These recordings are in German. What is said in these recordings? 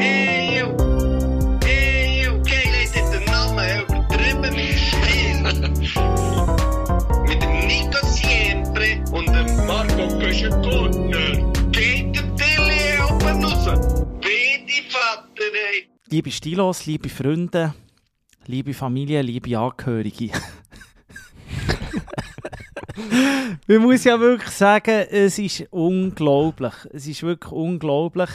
Eeuw. Eeuw. Geil ist jetzt der Name übertrieben mit Stil. mit dem Nico Siempre und dem Marco Köschen-Gurtner. Geht der Tilly oben raus. Wie die Vater, ey. Liebe Stilos, liebe Freunde, liebe Familie, liebe Angehörige. Man muss ja wirklich sagen, es ist unglaublich. Es ist wirklich unglaublich.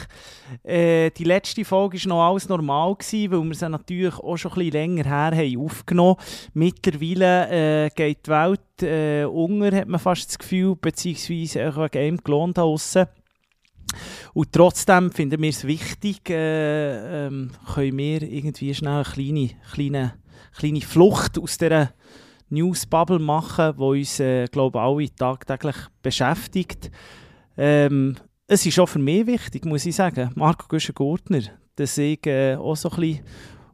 Äh, die letzte Folge war noch alles normal, gewesen, weil wir sie natürlich auch schon ein bisschen länger her haben aufgenommen Mittlerweile äh, geht die Welt äh, unter, hat man fast das Gefühl, beziehungsweise auch wegen einem gelohnt draussen. Und trotzdem finden wir es wichtig, äh, ähm, können wir irgendwie schnell eine kleine, kleine, kleine Flucht aus dieser News-Bubble machen, die uns, äh, glaube ich, alle tagtäglich beschäftigt. Ähm, es ist auch für mich wichtig, muss ich sagen, Marco Güschen-Gurtner, dass ich äh, auch so ein bisschen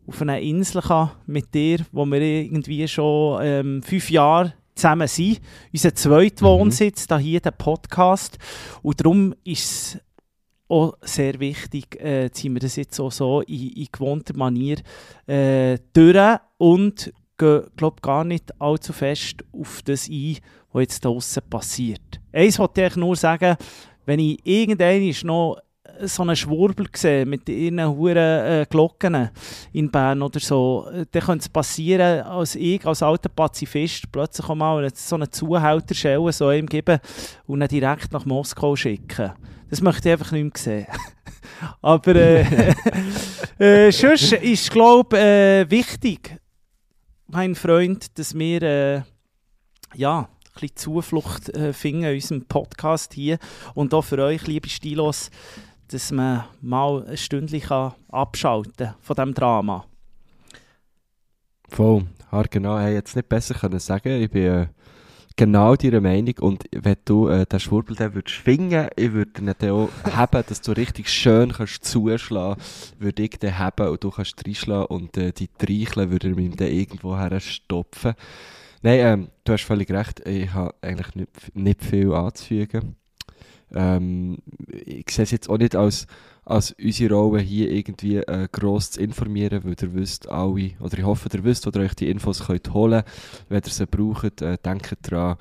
auf einer Insel kann mit dir, wo wir irgendwie schon ähm, fünf Jahre zusammen sind. Unser zweiter Wohnsitz, da hier der Podcast. Und darum ist es auch sehr wichtig, äh, ziehen wir das jetzt auch so in, in gewohnter Manier äh, durch und gehen, glaube gar nicht allzu fest auf das ein, was jetzt draussen passiert. Eins wollte ich nur sagen, wenn ich irgendwann noch so einen Schwurbel sehe mit ihren hohen äh, in Bern oder so, äh, dann könnte es passieren, als ich als alter Pazifist plötzlich mal so eine Zuhälterschelle so ihm geben und ihn direkt nach Moskau schicken. Das möchte ich einfach nicht mehr sehen. Aber äh, äh, sonst ist, glaube ich, äh, wichtig, mein Freund, dass wir äh, ja, ein bisschen Zuflucht äh, finden in unserem Podcast hier und auch für euch, liebe Stilos, dass man mal ein Stündchen abschalten kann von diesem Drama. Voll, haargenau. Ich hätte jetzt nicht besser können sagen. Ich bin äh, genau deiner Meinung. Und wenn du äh, den Schwurbel dann würdest schwingen, ich würde ihn dann auch haben, dass du richtig schön kannst zuschlagen, würde ich den haben und du kannst reinschlagen und äh, die Treicheln würde ihm dann irgendwo herstopfen. Nein, ähm, du hast völlig recht. Ich habe eigentlich nicht, nicht viel anzufügen. Ähm, ich sehe es jetzt auch nicht als, als unsere Rolle hier irgendwie äh, gross zu informieren, weil ihr wisst alle, oder ich hoffe, ihr wisst, wo ihr euch die Infos könnt holen könnt. Wenn ihr sie braucht, äh, denkt dran,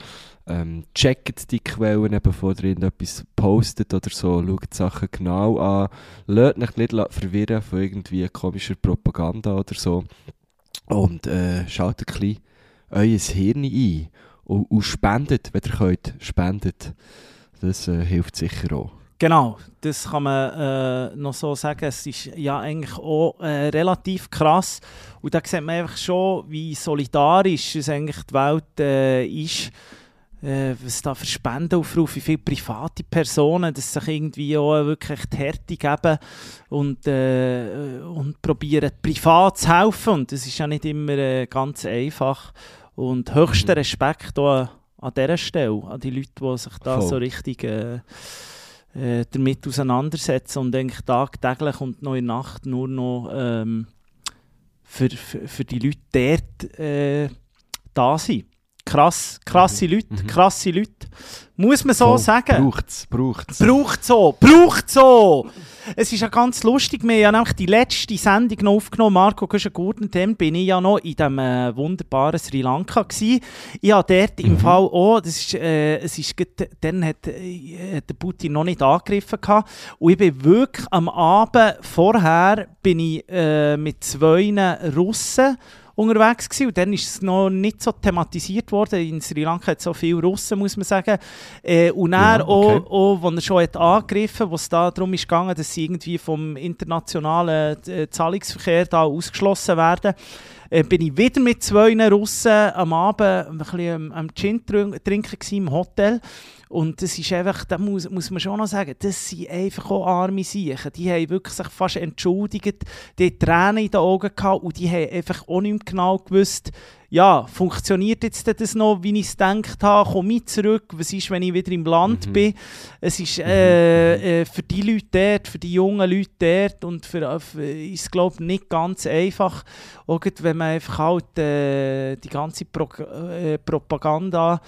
ähm, checkt die Quellen, bevor ihr irgendetwas postet oder so, schaut die Sachen genau an, lasst euch nicht verwirren von irgendwie komischer Propaganda oder so und äh, schaut ein bisschen euer Hirn ein und, und spendet, wenn ihr könnt, spendet. Das äh, hilft sicher auch. Genau, das kann man äh, noch so sagen. Es ist ja eigentlich auch äh, relativ krass. Und da sieht man einfach schon, wie solidarisch es eigentlich die Welt äh, ist. Äh, was da für Spendenaufrufe, wie viele private Personen, dass sich irgendwie auch wirklich die Härte geben und, äh, und probieren privat zu helfen. Und das ist ja nicht immer äh, ganz einfach. Und höchsten Respekt auch an dieser Stelle, an die Leute, die sich da Voll. so richtig äh, damit auseinandersetzen und eigentlich tagtäglich und noch in der Nacht nur noch ähm, für, für, für die Leute dort äh, da sind. Krass, krasse Leute, Mhm. krasse Leute. Muss man so Voll. sagen. Braucht's, braucht's. Braucht so, braucht so! Es ist ja ganz lustig, wir haben ja nämlich die letzte Sendung noch aufgenommen, Marco Güschen-Gurten, dann bin ich ja noch in diesem äh, wunderbaren Sri Lanka gewesen. Ich habe dort im Fall auch, das ist, äh, es ist, dann hat, äh, der Putin noch nicht angegriffen gehabt. und ich bin wirklich am Abend vorher bin ich äh, mit zwei Russen unterwegs gewesen. und dann ist es noch nicht so thematisiert worden. In Sri Lanka hat es so viele Russen, muss man sagen. Äh, und dann Ja, okay. auch, auch, als er schon hat angegriffen, wo es da darum ist gegangen, dass sie irgendwie vom internationalen äh, Zahlungsverkehr da ausgeschlossen werden, äh, bin ich wieder mit zwei Russen am Abend ein bisschen am, Gin trink- trinken im Hotel. Und das ist einfach, da muss, muss man schon noch sagen, das sind einfach auch arme Siechen. Die haben wirklich sich fast entschuldigt, die Tränen in den Augen gehabt und die haben einfach auch nicht genau gewusst, ja, funktioniert jetzt das noch, wie ich es gedacht habe, komme ich zurück, was ist, wenn ich wieder im Land Mhm. bin. Es ist äh, äh, für die Leute dort, für die jungen Leute dort und für, äh, für ist es, glaube ich, nicht ganz einfach, auch wenn man einfach halt äh, die ganze Pro äh, Propaganda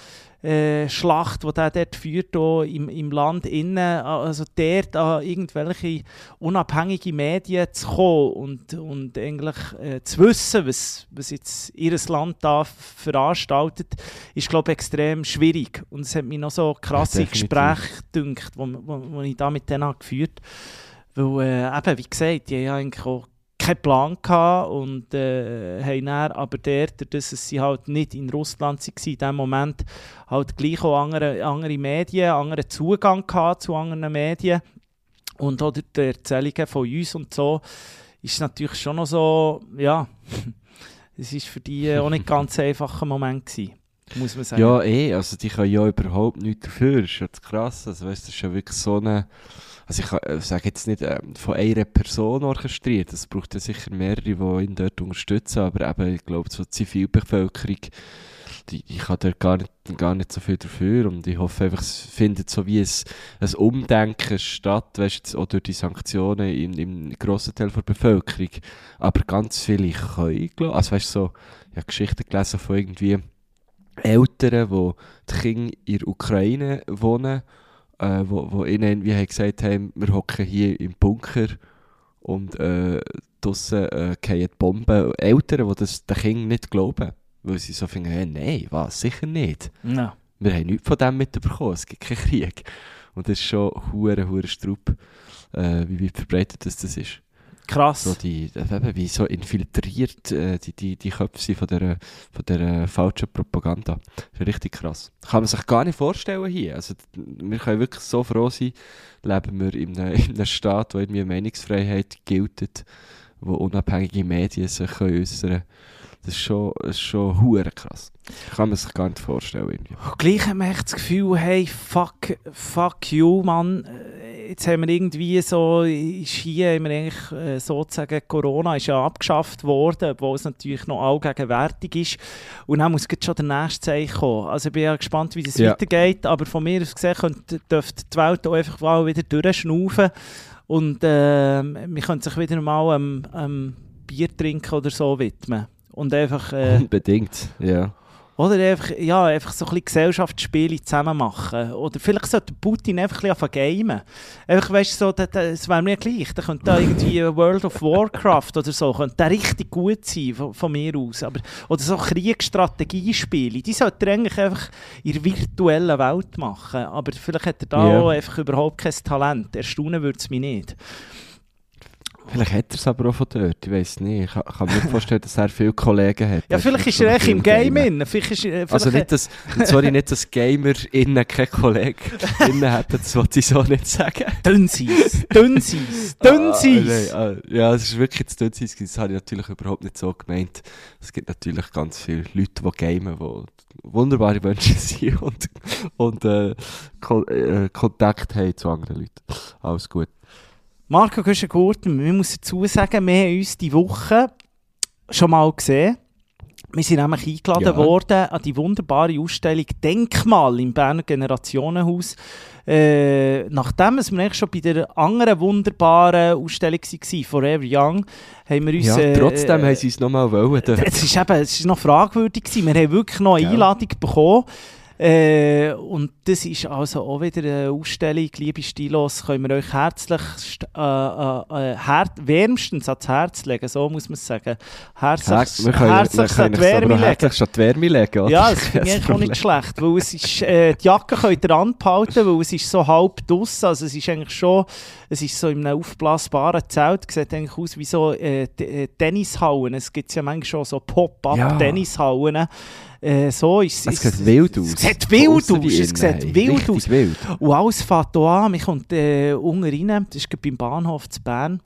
äh, Schlacht, die der dort führt, auch im, im Land innen, also dort an irgendwelche unabhängige Medien zu kommen und, und eigentlich äh, zu wissen, was, was jetzt ihr Land da veranstaltet, ist, glaube ich, extrem schwierig. Und es hat mich noch so krasse Ja, Gespräche gedünkt, wo ich da mit denen habe geführt weil, äh, eben, wie gesagt, die haben eigentlich auch keinen Plan gehabt und äh, haben dann aber dort, dass sie halt nicht in Russland waren, in dem Moment halt gleich auch andere, andere Medien, anderen Zugang gehabt zu anderen Medien und auch die Erzählungen von uns und so ist natürlich schon noch so, ja, es ist für die auch nicht ganz einfacher Moment gewesen, muss man sagen. Ja, eh, also die können ja überhaupt nichts dafür, das ist ja krass, also weißt, das ist ja wirklich so eine, also ich äh, sage jetzt nicht ähm, von einer Person orchestriert, es braucht ja sicher mehrere, die ihn dort unterstützen, aber eben, ich glaube, so die Zivilbevölkerung, die, die kann dort gar nicht, gar nicht so viel dafür und ich hoffe einfach, es findet so wie ein, ein Umdenken statt, weißt, jetzt auch durch die Sanktionen im, im grossen Teil der Bevölkerung, aber ganz viele können, glaub, also weißt, so, ich habe Geschichten gelesen von irgendwie Eltern, die die Kinder in der Ukraine wohnen, äh, wo, wo ihnen wie haben gesagt haben, wir hocken hier im Bunker und äh, draussen äh, fallen Bomben. Eltern, die das den Kindern nicht glauben, weil sie so finden, hey, nein, was, sicher nicht. Ja. Wir haben nichts von dem mitbekommen, es gibt keinen Krieg. Und das ist schon hure hure Strupp, äh, wie weit verbreitet das, das ist. Krass. So die, äh, wie so infiltriert äh, die, die, die Köpfe von dieser, von dieser falschen Propaganda. Das richtig krass. Kann man sich gar nicht vorstellen hier. Also, wir können wirklich so froh sein, leben wir in einem, in einem Staat, wo irgendwie Meinungsfreiheit gilt, wo unabhängige Medien sich können äußern Das ist schon, das ist schon hure krass. Kann man sich gar nicht vorstellen. Irgendwie. Und gleich haben wir echt das Gefühl, hey, fuck, fuck you, Mann. Äh, Jetzt haben wir irgendwie so, ist hier haben wir eigentlich äh, sozusagen, Corona ist ja abgeschafft worden, obwohl es natürlich noch allgegenwärtig ist. Und dann muss jetzt schon der nächste Zeichen kommen. Also ich bin ja gespannt, wie das Ja. weitergeht, aber von mir aus gesehen könnte, dürfte die Welt auch einfach mal wieder durchschnaufen und ähm, wir können sich wieder mal am am Bier trinken oder so widmen. Und einfach... Äh, Unbedingt, ja. oder einfach, ja, einfach so ein bisschen Gesellschaftsspiele zusammen machen. Oder vielleicht sollte Putin einfach ein bisschen gamen. Einfach, weißt du, so, da- da- es wäre mir gleich. Da könnte da irgendwie World of Warcraft oder so, könnte richtig gut sein, von, von mir aus. Aber, oder so Kriegsstrategiespiele, die sollte er eigentlich einfach in der virtuellen Welt machen. Aber vielleicht hat er da Ja. auch einfach überhaupt kein Talent. Erstaunen würde es mich nicht. Vielleicht hat er es aber auch von dort, ich weiß nicht. Ich kann, kann mir vorstellen, dass er viele Kollegen hat. Ja, vielleicht ist er echt im Game in. Vielleicht ist, vielleicht Also nicht, dass, sorry, nicht, dass Gamer innen keine Kollegen innen hätten, das wollte ich so nicht sagen. Dünnseiss, Dünnseiss, Dünnseiss. Ah, nein, ah, ja, es ist wirklich jetzt Dünnseiss, das habe ich natürlich überhaupt nicht so gemeint. Es gibt natürlich ganz viele Leute, die gamen, die wunderbare Menschen sind und, und äh, Ko äh, Kontakt haben zu anderen Leuten. Alles gut. Marco Güschen-Gurten, wir müssen dazu sagen, wir haben uns die Woche schon mal gesehen. Wir sind nämlich eingeladen Ja. worden an die wunderbare Ausstellung Denkmal im Berner Generationenhaus. Äh, nachdem wir eigentlich schon bei der anderen wunderbaren Ausstellung waren, Forever Young, haben wir uns... Ja, äh, trotzdem haben sie es nochmal wollen. es ist noch fragwürdig gewesen. Wir haben wirklich noch eine Gell? Einladung bekommen. Äh, und das ist also auch wieder eine Ausstellung, liebe Stilos, können wir euch herzlich, äh, äh, äh, her wärmstens ans Herz legen, so muss man es sagen. Herzlich, wir können, wir herzlich können an es Wärme legen. herzlich an die Wärme legen. oder? Ja, das finde ich auch nicht schlecht, weil es ist, äh, die Jacke könnt ihr anbehalten, weil es ist so halb draussen, also es ist eigentlich schon, es ist so in einem aufblasbaren Zelt, sieht eigentlich aus wie so äh, Tennishallen, es gibt ja manchmal schon so Pop-Up-Tennishallen. Äh, so ist Es sieht wild aus. Es sieht wild aus, es sieht wild aus. wild. Und alles hier an, man kommt äh, unten rein, das ist beim Bahnhof zu Bern.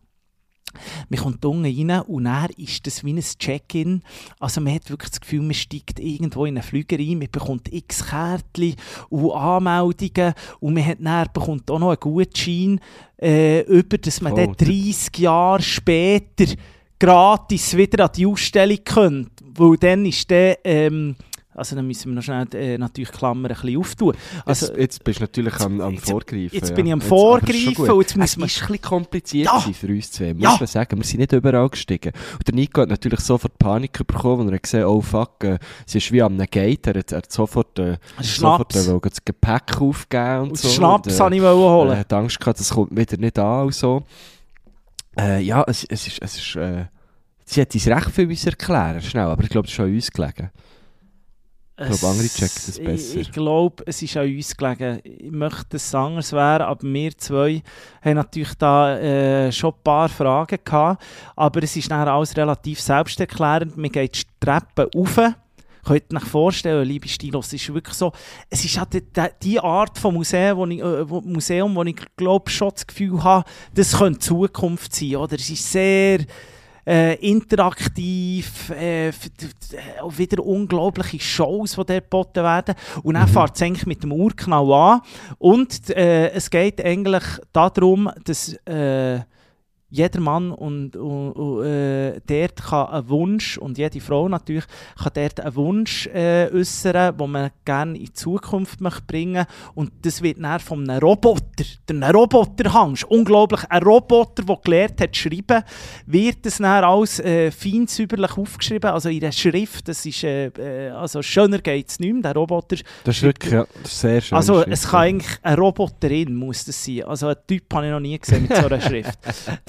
Man kommt unten rein und dann ist das wie ein Check-in. Also man hat wirklich das Gefühl, man steigt irgendwo in einen Flüger rein, man bekommt x Kärtchen und Anmeldungen und man hat dann bekommt auch noch einen Gutschein, äh, über, dass man Oh, dann 30 Jahre später gratis wieder an die Ausstellung kommt. Weil dann ist der, ähm, Also dann müssen wir noch schnell äh, natürlich die Klammer ein bisschen auftun. Also, jetzt, jetzt bist du natürlich am, am jetzt- Vorgreifen. jetzt ja. bin ich am Vorgreifen und jetzt es man- ist ein bisschen kompliziert Ja. für uns zwei, muss Ja. man sagen. Wir sind nicht überall gestiegen. Und der Nico hat natürlich sofort Panik bekommen, als er gesehen oh fuck, äh, es ist wie am Gate, er hat, er hat sofort, äh, sofort äh, das Gepäck aufgeben und Und so. Schnaps und, wollte ich holen. Er hat Angst gehabt, das kommt wieder nicht an und so. Äh, ja, es, es ist, es ist, äh, sie hat uns recht viel müssen erklären, schnell, aber ich glaube, das ist an uns gelegen. Ich glaube, andere checken das Ich, besser. ich glaube, es ist an uns gelegen. Ich möchte, dass es anders wäre, aber wir zwei haben natürlich da äh, schon ein paar Fragen gehabt. Aber es ist dann alles relativ selbsterklärend. Man geht die Treppe rauf. Könnt ihr euch vorstellen, liebe Stilos, es ist wirklich so, es ist halt die, die, Art von Museum, wo ich, äh, wo, Museum, wo ich glaube schon das Gefühl habe, das könnte Zukunft sein, oder? Es ist sehr äh, interaktiv, äh, auch wieder unglaubliche Shows, die dort geboten werden. Und dann Mhm. fährt es eigentlich mit dem Urknall an. Und äh, es geht eigentlich darum, dass äh, jeder Mann und, und, und äh, dort kann einen Wunsch, und jede Frau natürlich, kann dort einen Wunsch äh, äußern, den man gerne in die Zukunft möchte bringen Und das wird dann von einem Roboter, der einen Roboter hangst, unglaublich, ein Roboter, der gelernt hat zu schreiben, wird das dann alles äh, fein säuberlich aufgeschrieben, also in der Schrift, das ist, äh, äh, also schöner geht es nicht mehr, der Roboter Das ist wirklich ja, sehr schön. also es kann eigentlich eine Roboterin muss das sein. Also einen Typ habe ich noch nie gesehen mit so einer Schrift.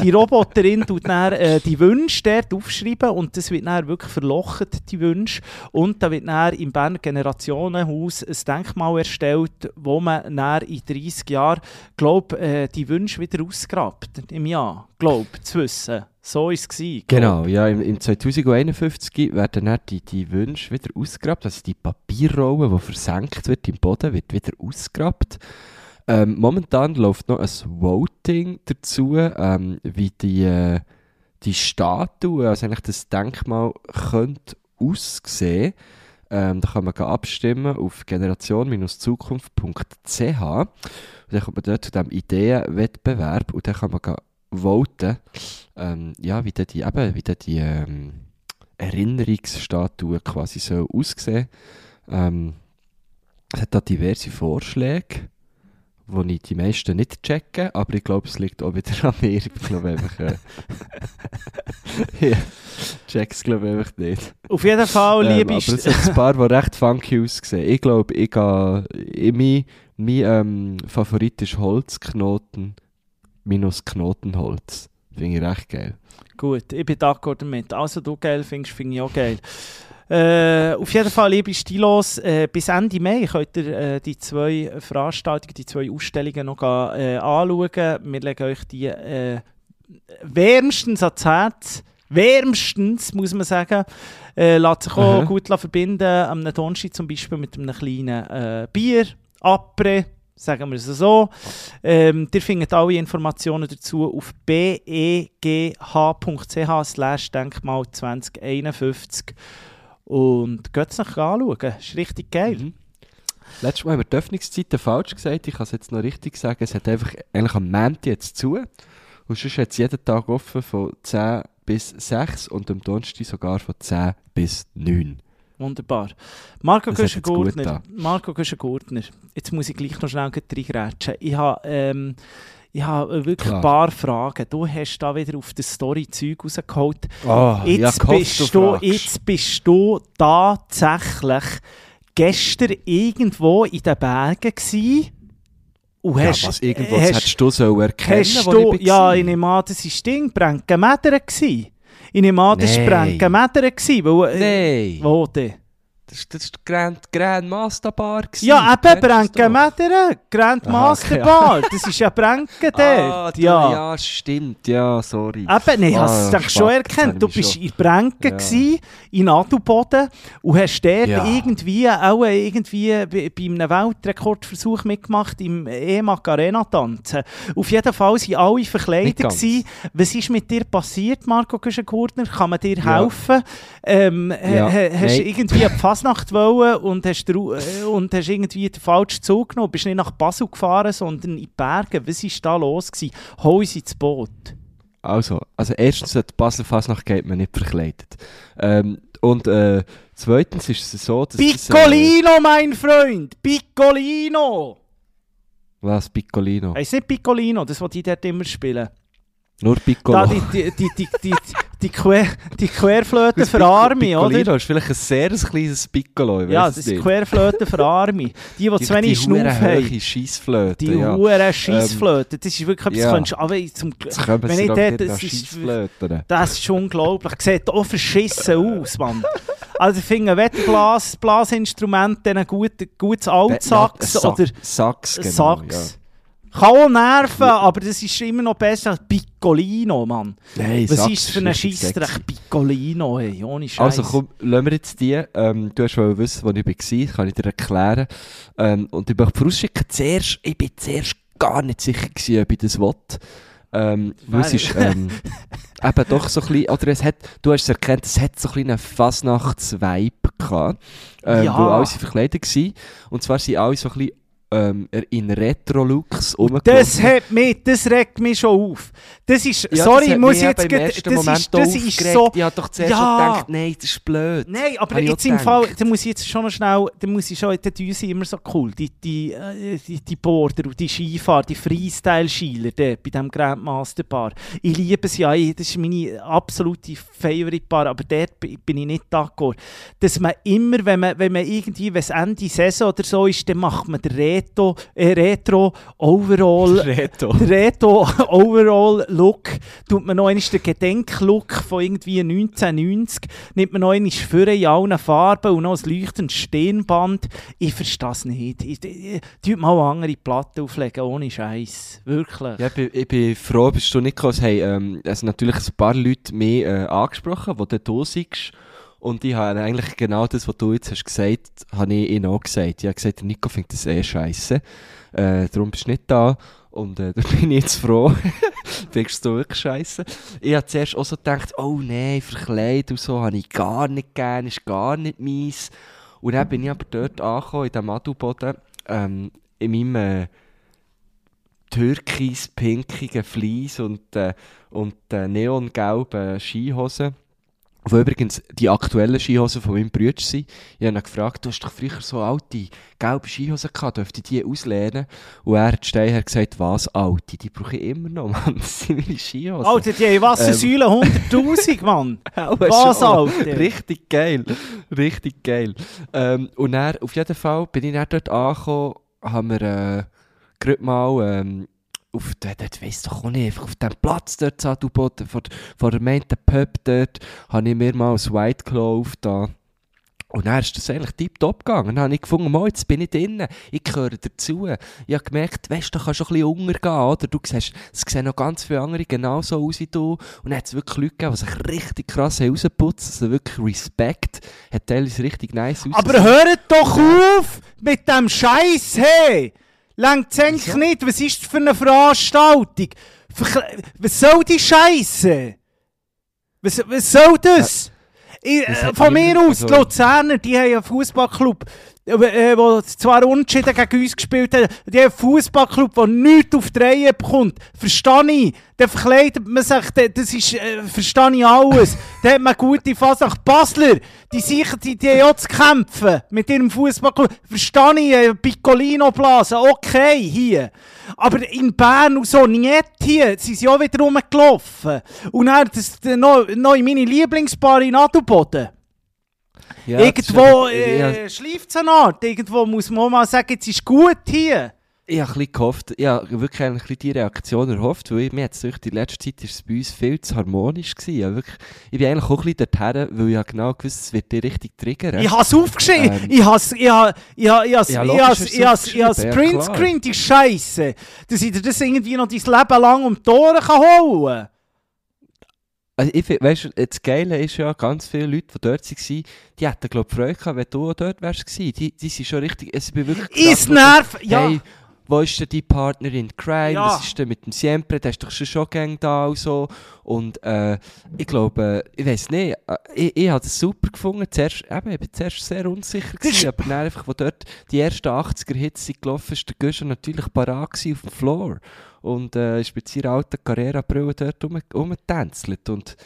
Die Roboterin tut dann äh, die Wünsche dort aufschreiben und das wird dann wirklich verlocht, die Wünsche. Und da wird dann im Berner Generationenhaus ein Denkmal erstellt, wo man dann in 30 Jahren, glaube äh, die Wünsche wieder ausgrabt. Im Jahr, glaube zu wissen. So war es. glaub. Genau, ja, im, im 2051 werden dann die, die Wünsche wieder ausgegrabt, also die Papierrolle, die versenkt wird im Boden, wird wieder ausgegrabt. Ähm, momentan läuft noch ein Voting dazu, ähm, wie die, äh, die Statue, also eigentlich das Denkmal, könnte aussehen. Ähm, da kann man abstimmen auf generation-zukunft.ch. Dann kommt man dort zu diesem Ideenwettbewerb und dann kann man voten, ähm, ja, wie die, eben, wie die ähm, Erinnerungsstatue quasi so aussehen. Ähm, es hat da diverse Vorschläge, wo ich die meisten nicht checke, aber ich glaube, es liegt auch wieder an mir. Ich glaube einfach, äh, ja, check's glaube ich einfach nicht. Auf jeden Fall, Ähm, liebe aber es hat ein paar, die recht funky aussehen. Ich glaube, ich gehe, ich, mein, mein ähm, Favorit ist Holzknoten minus Knotenholz. Finde ich recht geil. Gut, ich bin d'accord damit. Also du geil findest, finde ich auch geil. Äh, auf jeden Fall, liebe Stilos, äh, bis Ende Mai könnt ihr äh, die zwei Veranstaltungen, die zwei Ausstellungen noch äh, anschauen. Wir legen euch die äh, wärmstens ans Herz. Wärmstens, muss man sagen. Äh, lässt sich auch Aha. gut verbinden. Am Donnerstag zum Beispiel mit einem kleinen äh, Bier, Apre, sagen wir es so. Ähm, ihr findet alle Informationen dazu auf begh.ch slash Denkmal 2051 und geht es nachher anschauen. ist richtig geil. Mhm. Letztes Mal haben wir die Öffnungszeiten falsch gesagt. Ich kann es jetzt noch richtig sagen. Es hat einfach eigentlich am Montag jetzt zu. Und sonst hat es jeden Tag offen von 10 bis 6 und am Donnerstag sogar von 10 bis 9. Wunderbar. Marco Das Güschen-Gurtner. Marco Güschen-Gurtner. Jetzt muss ich gleich noch schnell reingrätschen. Ich habe ähm, ich habe wirklich Klar. ein paar Fragen. Du hast da wieder auf das Story-Zeug rausgeholt. Oh, Jetzt, bist du, jetzt bist du tatsächlich gestern irgendwo in den Bergen gsi und Ja, hast, was irgendwo hast, hättest du so erkennen hast du, ich ja, ich nehme an, das war gsi. Ich nehme an, das war äh, Nein, wo denn? Das war die Grand, Grand Master Bar. gewesen. Ja, eben doch? Brenkenmedern, Grand Ah, Master okay. Bar, das ist ja Brenken Ah, dort. du, ja. ja, stimmt, ja, sorry. Eben, nein, ich habe Ah, es denk schon erkannt. Du habe bist schon. in Brenken, Ja. gsi, in Adelboden und hast dort Ja. irgendwie, auch irgendwie bei, bei einem Weltrekordversuch mitgemacht im E-Mac Arena tanzen. Auf jeden Fall waren alle verkleidet. Gewesen. Was ist mit dir passiert, Marco Güschen-Gurtner? Kann man dir Ja. helfen? Ähm, Ja, ha- ha- Hast du irgendwie eine Fasnacht wollen und hast, äh, und hast irgendwie den falschen Zug genommen? Bist nicht nach Basel gefahren, sondern in die Berge. Was war da los? Gewesen? Hol uns ins Boot. Also, also erstens, die Basel Fasnacht geht man nicht verkleidet. Ähm, und äh, zweitens ist es so, dass... das, äh, Piccolino, mein Freund! Piccolino! was, Piccolino? Heißt nicht Piccolino, das, was die dort immer spielen. Nur Da, Piccolo. die, die, die, die, die, die, Quer, die Querflöte Das für Arme, oder? Piccolino ist vielleicht ein sehr kleines Piccolo, ich Ja, das ist. Querflöte für Arme. Die, die, Die, zu wenig die Schnuff hure haben. hohe Scheissflöte, Die ja. hure Scheissflöte. Das ist wirklich etwas, ja. könntest, aber zum, Jetzt kommen wenn ich dort, das ist, das ist unglaublich. Sieht auch verschissen aus, Mann. Also ich finde, wenn Blas, Blasinstrument, dann ein gut, gutes Altsax oder Sax, genau, Sax. Kann auch nerven, aber das ist immer noch besser als Piccolino, Mann. Nein, Was ist für ein Scheissdreck? Piccolino, ey, ohne Scheiß. Also komm, lassen wir jetzt die. Ähm, du hast wollen wissen, wo ich war, kann ich dir erklären. Ähm, und ich möchte vorausschicken, zuerst, ich bin zuerst gar nicht sicher gewesen, ob ich das will. Ähm, es ist ähm, eben doch so ein bisschen, oder es hat, du hast es erkannt, es hat so ein bisschen einen Fasnachts-Vibe gehabt. Ähm, Ja. Wo alle verkleidet waren. Und zwar sind alle so ein bisschen ähm, in Retro-Looks Das hat mich, das regt mich schon auf. Das ist, Ja, sorry, das muss ich jetzt im ersten das Moment ist, das auch ist aufgeregt. so, Ich habe doch zuerst Ja. schon gedacht, nein, das ist blöd. Nein, aber jetzt im Fall, da muss ich jetzt schon noch schnell, da muss ich schon, die sind immer so cool, die, die, äh, die, die Border und die Skifahrer, die Freestyle-Schieler bei diesem Grandmaster Bar. Ich liebe sie ja, das ist meine absolute Favorite Bar, aber dort bi- bin ich nicht d'accord. Dass man immer, wenn man, wenn man irgendwie, wenn es Ende Saison oder so ist, dann macht man den Retro, äh, Retro Overall Reto. der Retro Overall Look tut man noch einmal den Gedenklook von irgendwie 1990 nimmt man noch einmal für in allen Farben und noch ein leuchtendes Stirnband. Ich verstehe es nicht. Ich, ich, ich, mal andere Platte auflegen, ohne Scheiß. Wirklich. Ja, ich, bin, ich bin froh, bist du nicht gekommen. Es haben ähm, also natürlich ein paar Leute mehr äh, angesprochen, die du da siehst. Und ich habe eigentlich genau das, was du jetzt hast gesagt, habe ich ihnen auch gesagt. Ich habe gesagt, Nico findet das eh scheiße. Äh, darum bist du nicht da. Und äh, da bin ich jetzt froh. Findest du wirklich scheiße? Ich habe zuerst auch so gedacht, oh nein, verkleidet und so habe ich gar nicht gern, ist gar nicht meins. Und dann bin ich aber dort angekommen, in diesem Adelboden, ähm, in meinem... Äh, türkis-pinkigen Fleece und, äh, und äh, neongelben Skihosen. Wo übrigens die aktuellen Skihosen von meinem Bruder sind. Ich habe ihn gefragt, du hast doch früher so alte gelbe Skihosen gehabt, dürfte ich die auslehnen? Und er hat Steinherr gesagt, was alte? Die brauche ich immer noch, Mann. Das sind meine Skihosen. Alter, die haben Wassersäule 100'000, Mann. Was. Alter? Richtig geil. Richtig geil. Ähm, und dann, auf jeden Fall, bin ich dann dort angekommen, haben wir äh, gerade mal ähm, auf, dort, dort weiss doch auch nicht, einfach auf dem Platz dort, zu Adelboden, vor, vor der meinten Pub dort, habe ich mir mal ein White Claw aufgetan. Und dann ist das eigentlich tiptop gegangen. Dann habe ich gefunden, mal, jetzt bin ich drinnen, ich gehöre dazu. Ich habe gemerkt, weißt du, da kannst du ein bisschen untergehen, oder? Du siehst, es sehen noch ganz viele andere genauso aus wie du. Und dann hat es wirklich Leute gegeben, die sich richtig krass rausgeputzt Also wirklich Respekt. Hat teilweise richtig nice Aber hört doch auf mit dem Scheiß, hey! Längt eigentlich Wieso? nicht. Was ist das für eine Veranstaltung? Was soll die Scheiße? Was, was soll das? Ich, Das äh, von mir aus, die Luzerner, die haben einen Fußballclub, äh, der zwar unentschieden gegen uns gespielt haben einen Fußballclub, der nichts auf die Reihe bekommt. Verstehe ich. Dann verkleidet man sich, da- das ist, äh, verstehe ich alles. da hat man gute Fasnacht. Basler, die, sicher, die, die auch zu kämpfen mit ihrem Fußballclub. Verstehe ich, äh, Piccolino Blase, okay, hier. Aber in Bern und so, nicht hier, sind sie auch wieder rumgelaufen. Und dann das, noch, noch in meine Lieblingsbar in Adelboden. Ja, Irgendwo äh, schläft es Art. Irgendwo muss man mal sagen, jetzt ist gut hier. Ich habe ein gehofft, ich habe wirklich ein bisschen die Reaktion erhofft, weil ich, mir jetzt durch die letzte Zeit ist es bei uns viel zu harmonisch gewesen. Ich, habe wirklich, ich bin eigentlich auch ein bisschen dorthin, weil ich habe genau gewusst, es wird dich richtig triggern. Ich habe es aufgeschrieben. Ähm. Ich habe es ich ha, ich ha, ich has, Ja, ich logisch has, hast du ich has, ich has aufgeschrieben, ja, Printscreen, die Scheiße. Dass ich dir das irgendwie noch dein Leben lang um die Ohren kann holen Also ich find, weißt das Geile ist ja, ganz viele Leute, die dort waren, die hätten, glaube ich, Freude gehabt, wenn du dort wärst. Die, die sind schon richtig, es bin wirklich Ist nerv... Ja. Hey, wo ist denn die Partnerin in Crime? Ja. Was ist denn mit dem Siempre? Der ist doch schon schon gang da und so. Und äh, ich glaube, ich weiß nicht, äh, ich, ich habe das super gefunden. Zuerst, eben, ich bin zuerst sehr unsicher gewesen, aber dann einfach, wo dort die ersten 80er-Hits sind gelaufen ist, der Guschen natürlich parat auf dem Floor. Und äh, ist mit seiner alten Carrera-Brille dort rum, rumgetänzelt. Und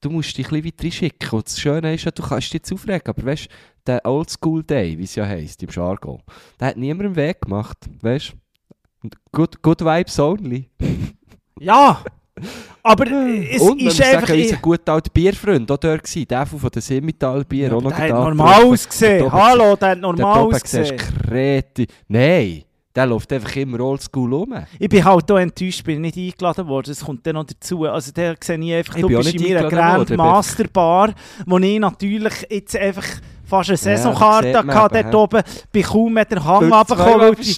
du musst dich ein bisschen weiter schicken. Und das Schöne ist ja, du kannst dich jetzt aufregen, aber weißt du, der Oldschool Day, wie es ja heisst, im Jargon, der hat niemandem Weg gemacht, weißt du? Good, good vibes only. Ja! Aber es und ist einfach... sagen, unser guter alter Bierfreund auch dort gewesen, der von den Simmental-Bier, auch noch der hat normal ausgesehen. Hallo, der hat Der normal Tobi siehst ausgesehen. Kreti. Nein, der läuft einfach immer oldschool rum. Ich bin halt auch enttäuscht, bin nicht eingeladen worden. Das kommt dann noch dazu. Also der sehe ich einfach, Ich du bist in meiner worden, Grandmaster Bar, wo ich natürlich jetzt einfach fast eine Ja, das Saisonkarte hatte eben, dort oben. Bin kaum mit der Hang weil die,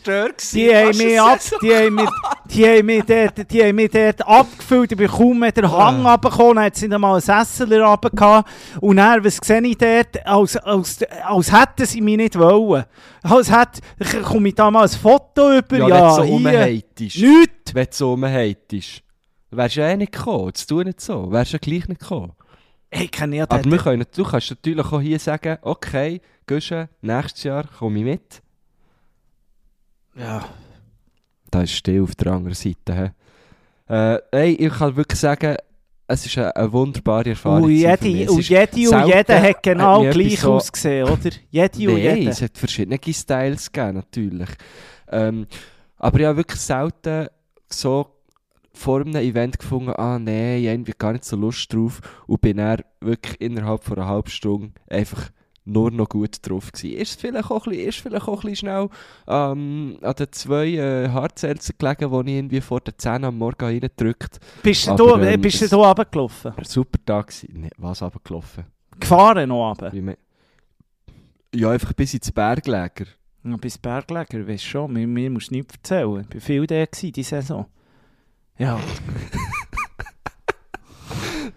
die haben mich ab, die haben mich, die haben mich dort, die haben mich dort abgefüllt. Ich bin kaum mit der Hang Ah. runtergekommen. Dann hat sie dann mal einen Sessel runter gehabt. Und dann, was sehe ich dort? Als, als, als hätten sie mich nicht wollen. Als hätte, komme ich da mal ein Foto über. Ja, Ja, wenn du so hier. rumheitest. Nichts. Wenn du so rumheitest. Wärst du ja eh nicht gekommen. Jetzt tu nicht so. Wärst du ja gleich nicht gekommen. Hey, ja Aber wir können, du kannst natürlich auch hier sagen, okay, Guschen, nächstes Jahr komme ich mit. Ja. Da ist still auf der anderen Seite. He. Äh, ey, ich kann wirklich sagen, es war eine, eine wunderbare Erfahrung. Und jede, und ist jede und jeder hat genau mir gleich so- ausgesehen, oder? Jede und Nein, jeder. es hat verschiedene Styles gegeben, natürlich. Ähm, aber ich habe wirklich selten so vor einem Event gefunden, ah nein, ich habe irgendwie gar nicht so Lust drauf und bin dann wirklich innerhalb von einer halben Stunde einfach nur noch gut drauf gewesen. Ist vielleicht auch ein bisschen, ist vielleicht auch ein schnell ähm, an den zwei äh, Harzelzen gelegen, die ich irgendwie vor den 10 am Morgen reingedrückt Bist du aber, da, ähm, bist du da runtergelaufen? Ein super Tag gewesen. Nee, was runtergelaufen? Gefahren noch runter? Man- Ja, einfach bis ins Berglager. Ja, bis Bergleger, weißt du schon, mir, mir musst du nichts erzählen. Ich war viel da gewesen, die Saison. Ja,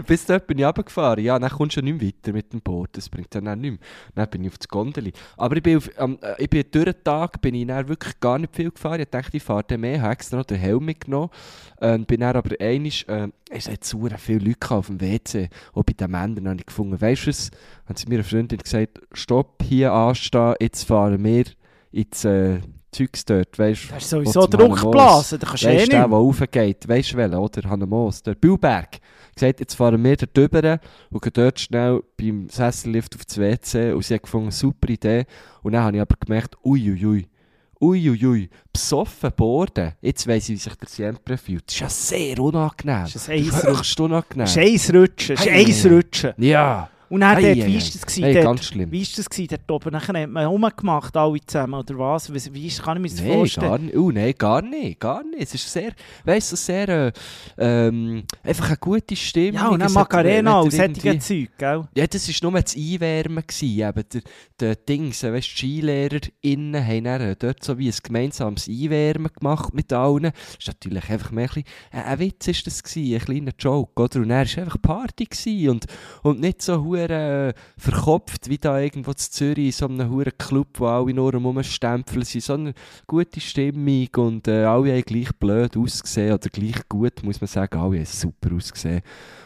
Bis dort bin ich runtergefahren. Ja, dann kommst du ja nicht mehr weiter mit dem Boot. Das bringt dann auch nicht mehr. Dann bin ich auf das Gondeli. Aber ich bin, auf, am- äh, ich bin durch den Tag bin ich dann wirklich gar nicht viel gefahren. Ich dachte, ich fahre dann mehr. Ich habe extra noch den Helm mitgenommen. Ähm, bin dann aber einig, äh, es hat so viele Leute auf dem WC. Auch bei den Männern habe ich gefunden. Weißt du was? Haben sie mir eine Freundin gesagt, stopp, hier anstehen, jetzt fahren wir ins äh, Zeugs dort. Weißt das ist sowieso. Druckblasen, da kannst du eh nicht du, der, der raufgeht, weißt du welchen, oder? Hannemoos, der Bauberg. Gesagt, jetzt fahren wir dort rüber und gehen dort schnell beim Sessellift auf das WC und sie hat gefunden, super Idee. Und dann habe ich aber gemerkt, uiuiui, uiuiui, besoffen Borden. Jetzt weiss ich, wie sich der Siempre fühlt. Das ist ja sehr unangenehm. Das ist ein Eisrutschen. unangenehm. Das ist Eisrutschen, das ist. Eisrutschen. Ja, Und dann Ei, dort, ei, wie ei. ist das gewesen? hey, dort? ganz schlimm. Wie ist das gewesen, dort oben? Nachher hat man rumgemacht, alle zusammen, oder was? Wie, ist, kann ich mir das Nein, vorstellen? gar nicht. Oh, nein, gar nicht, gar nicht. Es ist sehr, weißt du, sehr, äh, ähm, einfach eine gute Stimmung. Ja, und dann hat- Macarena und du solche Zeug, gell? Ja, das war nur das Einwärmen. Gewesen, eben der, der Dings, äh, weißt, die SkilehrerInnen haben dann äh, dort so wie ein gemeinsames Einwärmen gemacht mit allen. Das ist natürlich einfach mehr ein, bisschen, äh, ein Witz ist das gewesen, ein kleiner Joke, oder? Und er war einfach Party gewesen und, und nicht so hure äh, verkopft wie da irgendwo in Zürich in so einem hure Club, wo alle nur rumstempeln sind, sondern gute Stimmung und äh, alle haben gleich blöd ausgesehen oder gleich gut, muss man sagen, alle haben super ausgesehen.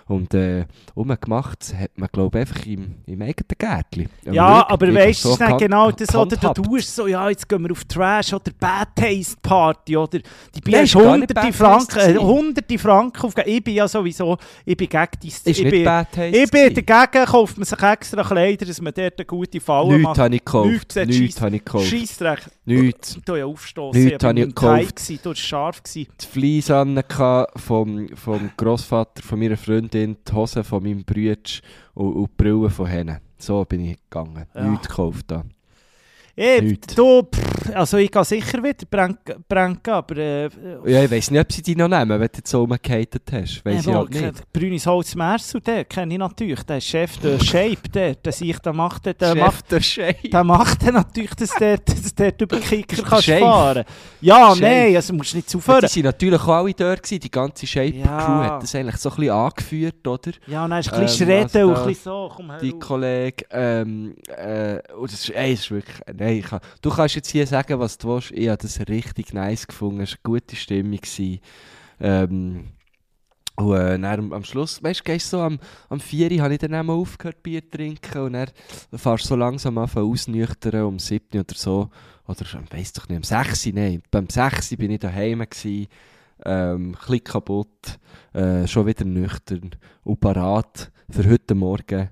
Und äh, umgemacht hat man, glaube ich, einfach im, im eigenen Gärtchen. Ja, Schau, aber weißt du, so nicht genau das, oder? Du tust so, ja, jetzt gehen wir auf Trash oder Bad Taste Party, oder? Die Bier ist nicht hunderte Franken, äh, hunderte Franken auf, ich bin ja sowieso, ich bin gegen die, Ist ich nicht bin, Bad Taste ich bin dagegen, kauft man sich extra Kleider, dass man dort eine gute Falle Nichts macht. habe ich gekauft. Nichts, das Nichts habe ich gekauft. Scheissdreck. Nichts. Du ja aufstoßen, Nichts habe ich gekauft. Du warst scharf. Die Fleece vom, vom Grossvater von meiner Freundin, die Hose von meinem Bruder und, und die Brille von Hennen. So bin ich gegangen. Ja. Nichts gekauft da. Ey, du, pff, also ich gehe sicher wieder Bränken, aber... Äh, Ja, ich weiss nicht, ob sie dich noch nehmen, wenn du so umgehatet hast. Weiss ich Ja, halt nicht. Brünis Holz Mersu, den kenne ich natürlich. Der Chef der Shape, der, der sich da macht, der, der macht, der Shade. der macht dann natürlich, dass der, dass der über Kicker Der kannst fahren. Ja, Shave. nein, also musst du nicht Ja, zufahren. die waren natürlich auch alle dort, gewesen. die ganze Shaper-Crew Ja. hat das eigentlich so ein bisschen angeführt, oder? Ja, und dann ist ein bisschen Ähm, schreden und also ein bisschen so. Komm her. Die rauf. Kollege, ähm, äh, und das ist, ey, das ist wirklich, nein, ich kann, du kannst jetzt hier sagen, was du willst, ich habe das richtig nice gefunden, es war eine gute Stimmung. Ähm, und äh, dann am, Schluss, weißt du, so am, am 4 Uhr habe ich dann auch mal aufgehört, Bier zu trinken. Und dann fährst du so langsam an ausnüchtern, um 7 Uhr oder so, oder ich weiss doch nicht, um 6 Uhr, nein, beim 6 Uhr bin ich daheim gewesen, ähm, ein kaputt, äh, schon wieder nüchtern und parat für heute Morgen.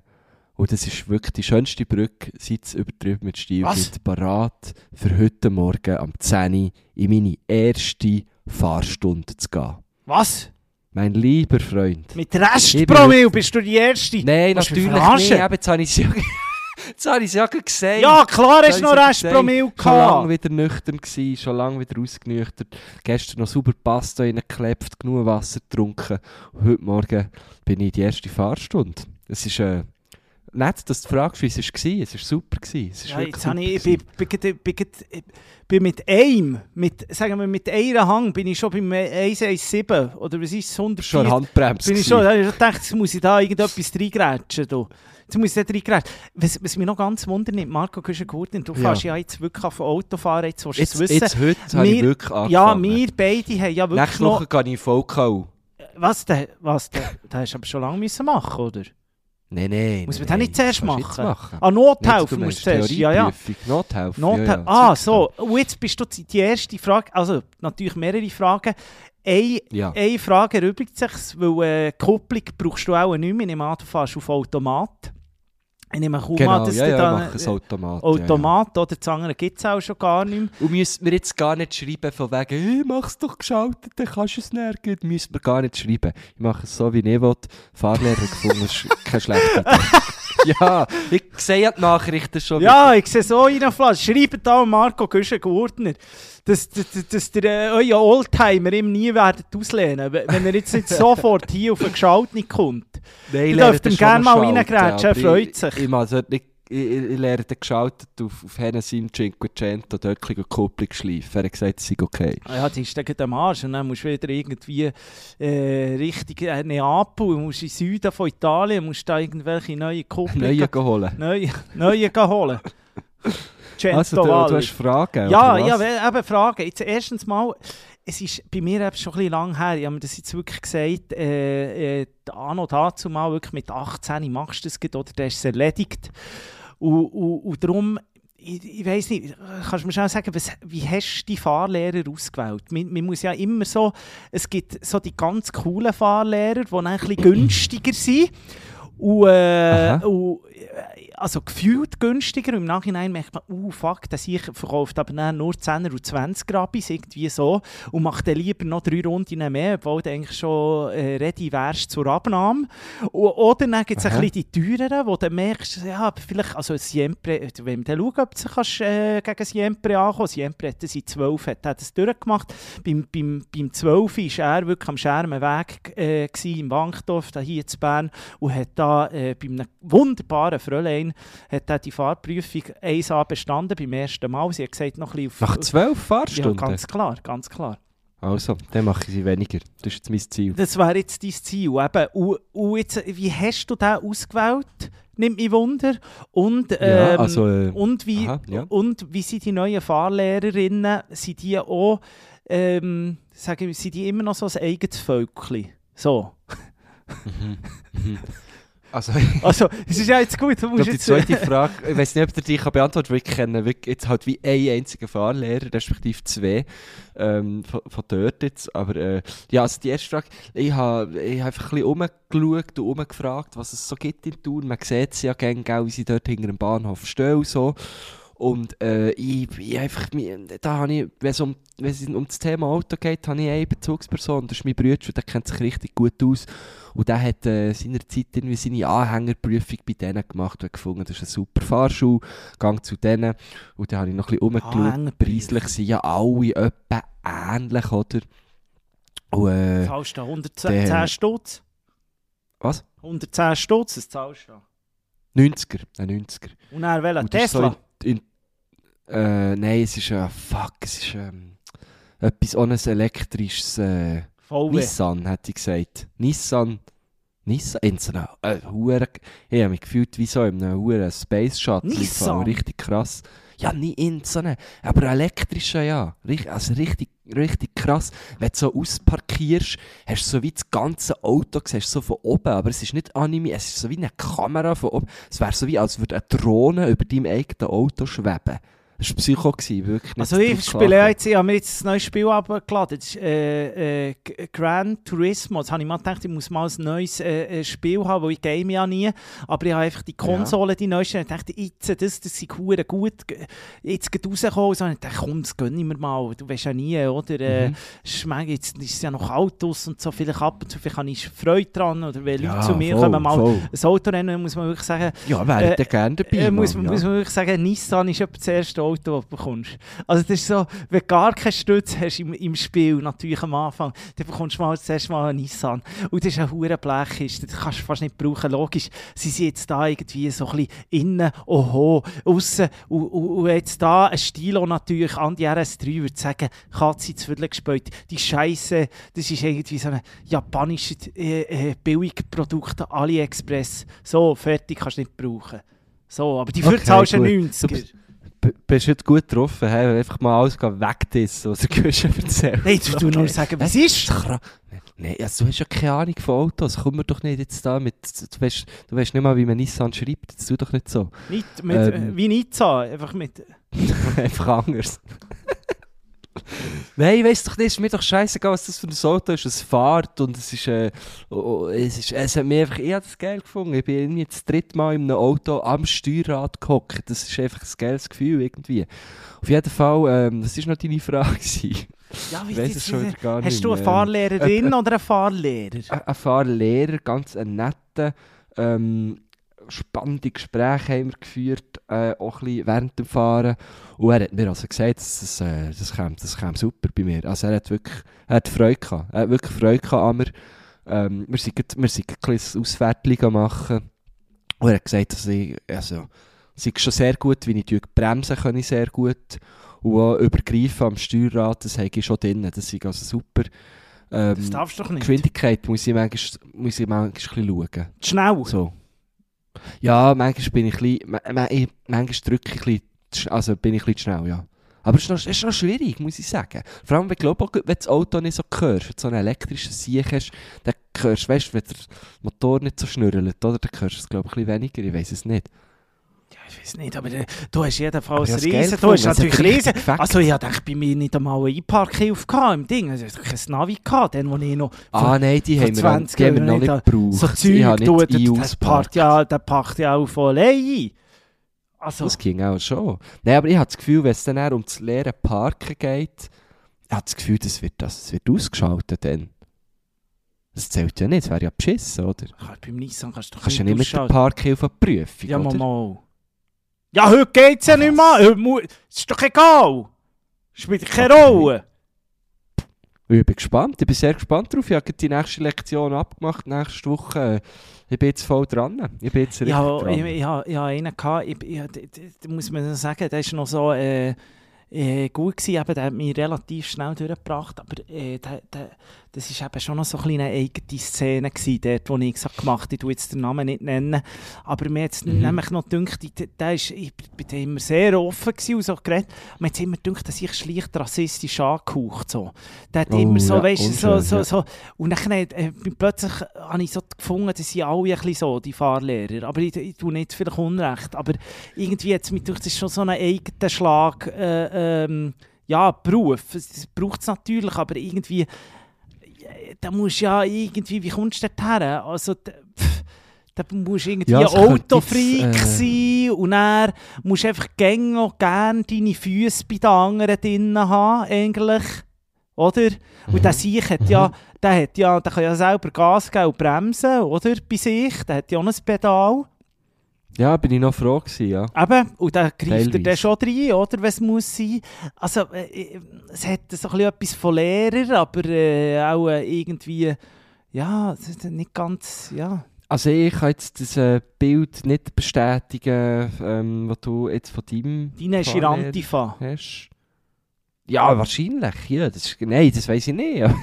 Und das ist wirklich die schönste Brücke, seit es übertrieben mit Was? gibt. Parat für heute Morgen am 10 Uhr in meine erste Fahrstunde zu gehen. Was? Mein lieber Freund. Mit Restpromille bist du die Erste? Nein, natürlich nicht. Eben, jetzt habe ich es ja, ja gesagt. Ja, klar hast du noch Restpromille gesagt. Schon lange gehabt. wieder nüchtern gewesen, schon lange wieder ausgenüchtert. Gestern noch super Pasta reingeklebt, genug Wasser getrunken. Und heute Morgen bin ich die erste Fahrstunde. Es ist äh, nett, dass du fragst, wie es war. Es war super. Gewesen. Es ist Ja, jetzt habe ich, super ich, bin, bin, bin, bin, mit einem, mit, sagen wir mit einer Hang, bin ich schon beim 117 oder was ist es, gewesen. 104? Schon Handbremse. bin ich schon, ich gedacht, jetzt muss ich da irgendetwas reingrätschen. du. Jetzt muss ich da reingrätschen. Was, was mich noch ganz wundert, Marco Küschen-Gurtin, du Ja. fährst ja jetzt wirklich auf Auto fahren, jetzt willst du es wissen. jetzt heute habe ich Wir- wirklich angefangen. ja, wir beide haben ja wirklich Nächste noch... Woche gehe ich in VKU. Was, da, was, da, da hast du aber schon lange müssen machen, oder? Nein, nein. Muss man nein, das nicht zuerst machen? machen. Ah, Nothilfe Nicht, musst du zuerst, ja, ja. Nothilfe. Nothilfe. ja, ja. ah, so. Und jetzt bist du die erste Frage. Also, natürlich mehrere Fragen. Eine. Ja. eine Frage erübrigt sich, weil äh, Kupplung brauchst du auch nicht mehr. Ich nehme an, du fährst auf Automat. Ich nehme kaum Genau, an, dass ja, ja, da ich mache es Automat. ja, Automat oder das andere gibt es auch schon gar nicht mehr. Ja. Und müssen wir jetzt gar nicht schreiben von wegen, hey, mach's doch geschaltet, dann kannst du es nirgends. Müssen wir gar nicht schreiben. Ich mache es so, wie ich will. Fahrlehrer gefunden, ist keine schlechte Idee. ja, ich sehe ja die Nachrichten schon Ja, ich sehe so reinflaschen. Schreibt da Marco Güschen-Gurtner, dass, dass, dass, dass der, äh, euer Oldtimer ihm nie werdet auslehnen wenn wenn er jetzt nicht sofort hier auf den Geschalten kommt. Nein, Ihr lerne dürft ihm gerne mal reingrätschen, er freut ich- sich. Ich, ich, also ich, ich, ich lerne den geschaltet auf, auf Hennessy Cinquecento, dort ein bisschen Kupplung schleifen. Er hat gesagt, es sei okay. Ah Ja, die ist gleich am Arsch und dann musst du wieder irgendwie äh, Richtung äh, Neapel, musst in den Süden von Italien, musst da irgendwelche neue Kupplungen Neue holen. neue, neue holen. Also, du, du hast Fragen, Ja, oder ja, eben Fragen. Jetzt erstens mal, es ist bei mir eben schon ein bisschen lang her, ich habe mir das jetzt wirklich gesagt, äh, äh, Anno dazu mal wirklich mit 18 machst du das oder dann ist es erledigt. Und, und, und darum, ich, ich weiss nicht, kannst du mir schnell sagen, was, wie hast du die Fahrlehrer ausgewählt? Man, man muss ja immer so, es gibt so die ganz coolen Fahrlehrer, die dann ein bisschen günstiger sind. Äh, und, äh, also gefühlt günstiger. Im Nachhinein merkt man, uh, fuck, der sich verkauft aber dann nur 10er und 20 Grabis, irgendwie so. Und macht dann lieber noch drei Runden mehr, obwohl du eigentlich schon äh, ready wärst zur Abnahme. Und, oder dann gibt es ein bisschen die teureren, wo du merkst, ja, vielleicht, also Siempre, wenn du schaust, ob du kannst, äh, gegen Siempre ankommen Siempre hat das in 12 hat, hat das durchgemacht. Beim, beim, beim 12 war er wirklich am Schermenweg äh, gewesen, im Wankdorf, da hier in Bern, und hat da äh, bei einem wunderbaren Fräulein hat die Fahrprüfung 1A bestanden, beim ersten Mal. Sie hat gesagt, noch ein bisschen auf... Nach zwölf ja, Fahrstunden? ganz klar, ganz klar. Also, dann mache ich sie weniger. Das ist jetzt mein Ziel. Das wäre jetzt dein Ziel. Eben. Und, und jetzt, wie hast du den ausgewählt? Nimmt mich Wunder. Und, ähm, Ja, also, äh, und, wie, aha, ja. und wie sind die neuen Fahrlehrerinnen? Sind die auch, ähm, sagen wir, sind die immer noch so ein eigenes Völkchen? So. Also, Also, es ist ja jetzt gut, du ich musst die zweite Frage, ich weiß nicht, ob die kann beantworten kann, ich kenne wirklich jetzt halt wie einen einzigen Fahrlehrer, respektive zwei, ähm, von, von dort jetzt. Aber äh, ja, also die erste Frage, ich habe ich hab einfach ein bisschen rumgeschaut und rumgefragt, was es so gibt in Thun. Man sieht sie ja gerne, wie sie dort hinter dem Bahnhof stehen und so. Und äh, ich, ich einfach, da habe ich, wenn es um, wenn es um das Thema Auto geht, habe ich eine Bezugsperson, das ist mein Bruder, der kennt sich richtig gut aus. Und der hat äh, seinerzeit irgendwie seine Anhängerprüfung bei denen gemacht und gefunden, das ist ein super Fahrschul, gang zu denen. Und dann habe ich noch ein bisschen rumgeschaut, preislich sind ja alle etwa ähnlich, oder? Und, äh, Zahlst du da 110 der- Stutz? was? 110 Stutz, das zahlst du da. 90er, ein 90er. Und welcher? Und das ist Tesla? So in, äh, nein, es ist, äh, fuck, es ist ähm, etwas ohne elektrisches äh, VW. Nissan, hätte ich gesagt. Nissan, Nissan, in so einer, äh, ich habe mich gefühlt wie so in einem hure Space Shuttle. Nissan? Richtig krass. Ja, nie in so einem, aber elektrischer, ja. Also richtig, richtig krass. Wenn du so ausparkierst, hast du so wie das ganze Auto siehst, so von oben, aber es ist nicht animiert, es ist so wie eine Kamera von oben. Es wäre so wie, als würde eine Drohne über deinem eigenen Auto schweben. Das war Psycho, gewesen, wirklich. Also ich spiele ja jetzt, ich habe mir jetzt ein neues Spiel abgeladen, das ist äh, äh, Gran Turismo. Jetzt habe ich mal gedacht, ich muss mal ein neues äh, äh, Spiel haben, weil ich game ja nie. Aber ich habe einfach die Konsole, die neueste, und ich dachte, jetzt, das, das ist hure gut, jetzt geht rausgekommen. Und so, ich dachte, komm, das gönne ich mir mal, du weißt ja nie, oder? Äh, Mhm. schmeckt, jetzt ist es ja noch draussen und so, vielleicht ab und zu vielleicht habe ich Freude dran, oder wenn Leute Ja, zu mir voll, kommen, mal voll. ein Auto rennen, muss man wirklich sagen, Ja, wäre Äh, gerne dabei. äh, muss, muss ja. man wirklich sagen, Nissan ist das erste Auto, das du bekommst. Also das ist so, wenn du gar keine Stütze hast im, im Spiel, natürlich am Anfang, dann bekommst du mal das erste Mal einen Nissan. Und das ist ein hure Blech, ist, das kannst du fast nicht brauchen. Logisch, sie sind jetzt da irgendwie so ein bisschen innen, oho, aussen und, und, und jetzt da ein Stilo natürlich an die RS3 würde sagen, Katze zu Viertel gespielt. Die Scheiße, das ist irgendwie so ein japanisches äh, äh, Billigprodukt, AliExpress. So, fertig, kannst du nicht brauchen. So, aber die Okay, zahlst du gut. 90 Du bist- heute gut getroffen, hey? einfach mal alles wegdissen, was du schon erzählt Nein, jetzt du nur sagen, was ist? Nein, also du hast ja keine Ahnung von Autos. Komm mir doch nicht jetzt da mit. Du weißt, du weißt nicht mal, wie man Nissan schreibt. Das tu doch nicht so. Nicht mit, Ähm. äh, wie Nizza, einfach mit... Einfach anders. Nein, weiss doch nicht, ist mir doch scheißegal, was das für ein Auto ist. Es fährt und es ist, äh, oh, oh, es ist, es hat mir einfach, ich habe das geil gefunden. Ich bin irgendwie das dritte Mal in einem Auto am Steuerrad gehockt. Das ist einfach ein geiles Gefühl irgendwie. Auf jeden Fall, ähm, das war noch deine Frage. Ja, Ich weiss es schon gar nicht Hast du eine. Fahrlehrerin oder einen Fahrlehrer? Ein ein Fahrlehrer, ganz ein netter, ähm, spannende Gespräche haben wir geführt, äh, auch ein bisschen während dem Fahren. Und er hat mir also gesagt, das, äh, das, käme, das käme super bei mir. Also er hat wirklich er hat Freude gehabt. Er hat wirklich Freude gehabt an mir. Ähm, wir sind, wir sind ein kleines Auswertung machen. Und er hat gesagt, dass ich, also, ist schon sehr gut, wie ich die bremsen kann ich sehr gut. Und auch übergreifen am Steuerrad, das habe ich schon drin. Das ist also super. Ähm, Das darfst du doch nicht. Geschwindigkeit muss ich manchmal, muss ich manchmal ein bisschen schauen. Schnell. So. Ja, manchmal bin ich ein bisschen, manchmal drücke ich ein bisschen, also bin ich ein bisschen schnell, ja. Aber es ist, noch, es ist noch schwierig, muss ich sagen. Vor allem, wenn, glaub, auch, wenn das Auto nicht so hörst, wenn du so einen elektrischen Sieg hast, dann hörst du, weißt, wenn der Motor nicht so schnürrt, oder? Dann hörst du es, glaube ich, ein bisschen weniger, ich weiß es nicht. Ich weiß nicht, aber äh, du hast jedenfalls Aber ich ein Riesen. Du hast natürlich Riesen. Also ich dachte bei mir nicht einmal eine Einparkhilfe gehabt im Ding. Also ich hatte kein Navi gehabt, dann wo ich noch Ah, nein, die haben wir, noch- 20 die haben wir noch nicht gebraucht. so ich Zeug nicht das packt ja, das packt ja auch von allein ein. Also, Das ging auch schon. Nein, aber ich habe das Gefühl, wenn es dann um das leere Parken geht, ich habe das Gefühl, das wird, das wird ausgeschaltet dann. Das zählt ja nicht, das wäre ja beschissen, oder? Beim Nissan kannst du doch Kannst du ja nicht mit der. Parkhilfe prüfen, Ja, oder? mal. Ja, heute geht's ja nicht mehr. Heute mu- Es ist doch egal. Spielt keine Okay. Rolle. Ich bin gespannt, ich bin sehr gespannt drauf. Ich habe die nächste Lektion abgemacht, nächste Woche. Ich bin jetzt voll dran. Ich bin jetzt richtig Ja, dran. ich, ich, ich, ich habe einen gehabt, ich, ich, da muss man sagen, der ist noch so äh, äh, gut gewesen, eben, der hat mich relativ schnell durchgebracht, aber äh, der, der, das ist eben schon noch so ein eine eigene Szene gewesen, dort, wo ich gesagt gemacht ich tue jetzt den Namen nicht nennen, aber mir jetzt Mhm. nämlich noch gedacht, ich- der ist, ich bin da immer sehr offen gewesen und so geredet, mir hat immer gedacht, dass ich schlicht rassistisch angehaucht, so. Der hat Oh, immer so, ja, weißt so, so, so, und dann äh, plötzlich habe ich so gefunden, dass sie alle ein bisschen so, die Fahrlehrer. Aber ich, ich tue nicht vielleicht Unrecht. Aber irgendwie jetzt mit durch das ist schon so ein eigener Schlag, äh, ähm, ja, Beruf. Es es braucht es natürlich, aber irgendwie, da musst du ja irgendwie, wie kommst du dort her? Also, da, pff, da musst du irgendwie Ja, Autofreak jetzt, sein und dann musst du einfach gängig auch gerne deine Füße bei den anderen drinnen haben, eigentlich. Oder? Und Mhm. der Sieg hat ja, der hat ja, der kann ja selber Gas geben und bremsen, oder? Bei sich. Der hat ja auch ein Pedal. Ja, bin ich noch froh gewesen, ja. Eben, und dann greift er dann schon rein, oder, es muss sein. Also, äh, es hat so ein bisschen etwas von Lehrer, aber äh, auch äh, irgendwie, ja, nicht ganz, ja. Also ich kann jetzt das äh, Bild nicht bestätigen, ähm, was du jetzt von deinem Deine ist Antifa. hast. Ja, wahrscheinlich. Ja, das ist, nein, das weiß ich nicht.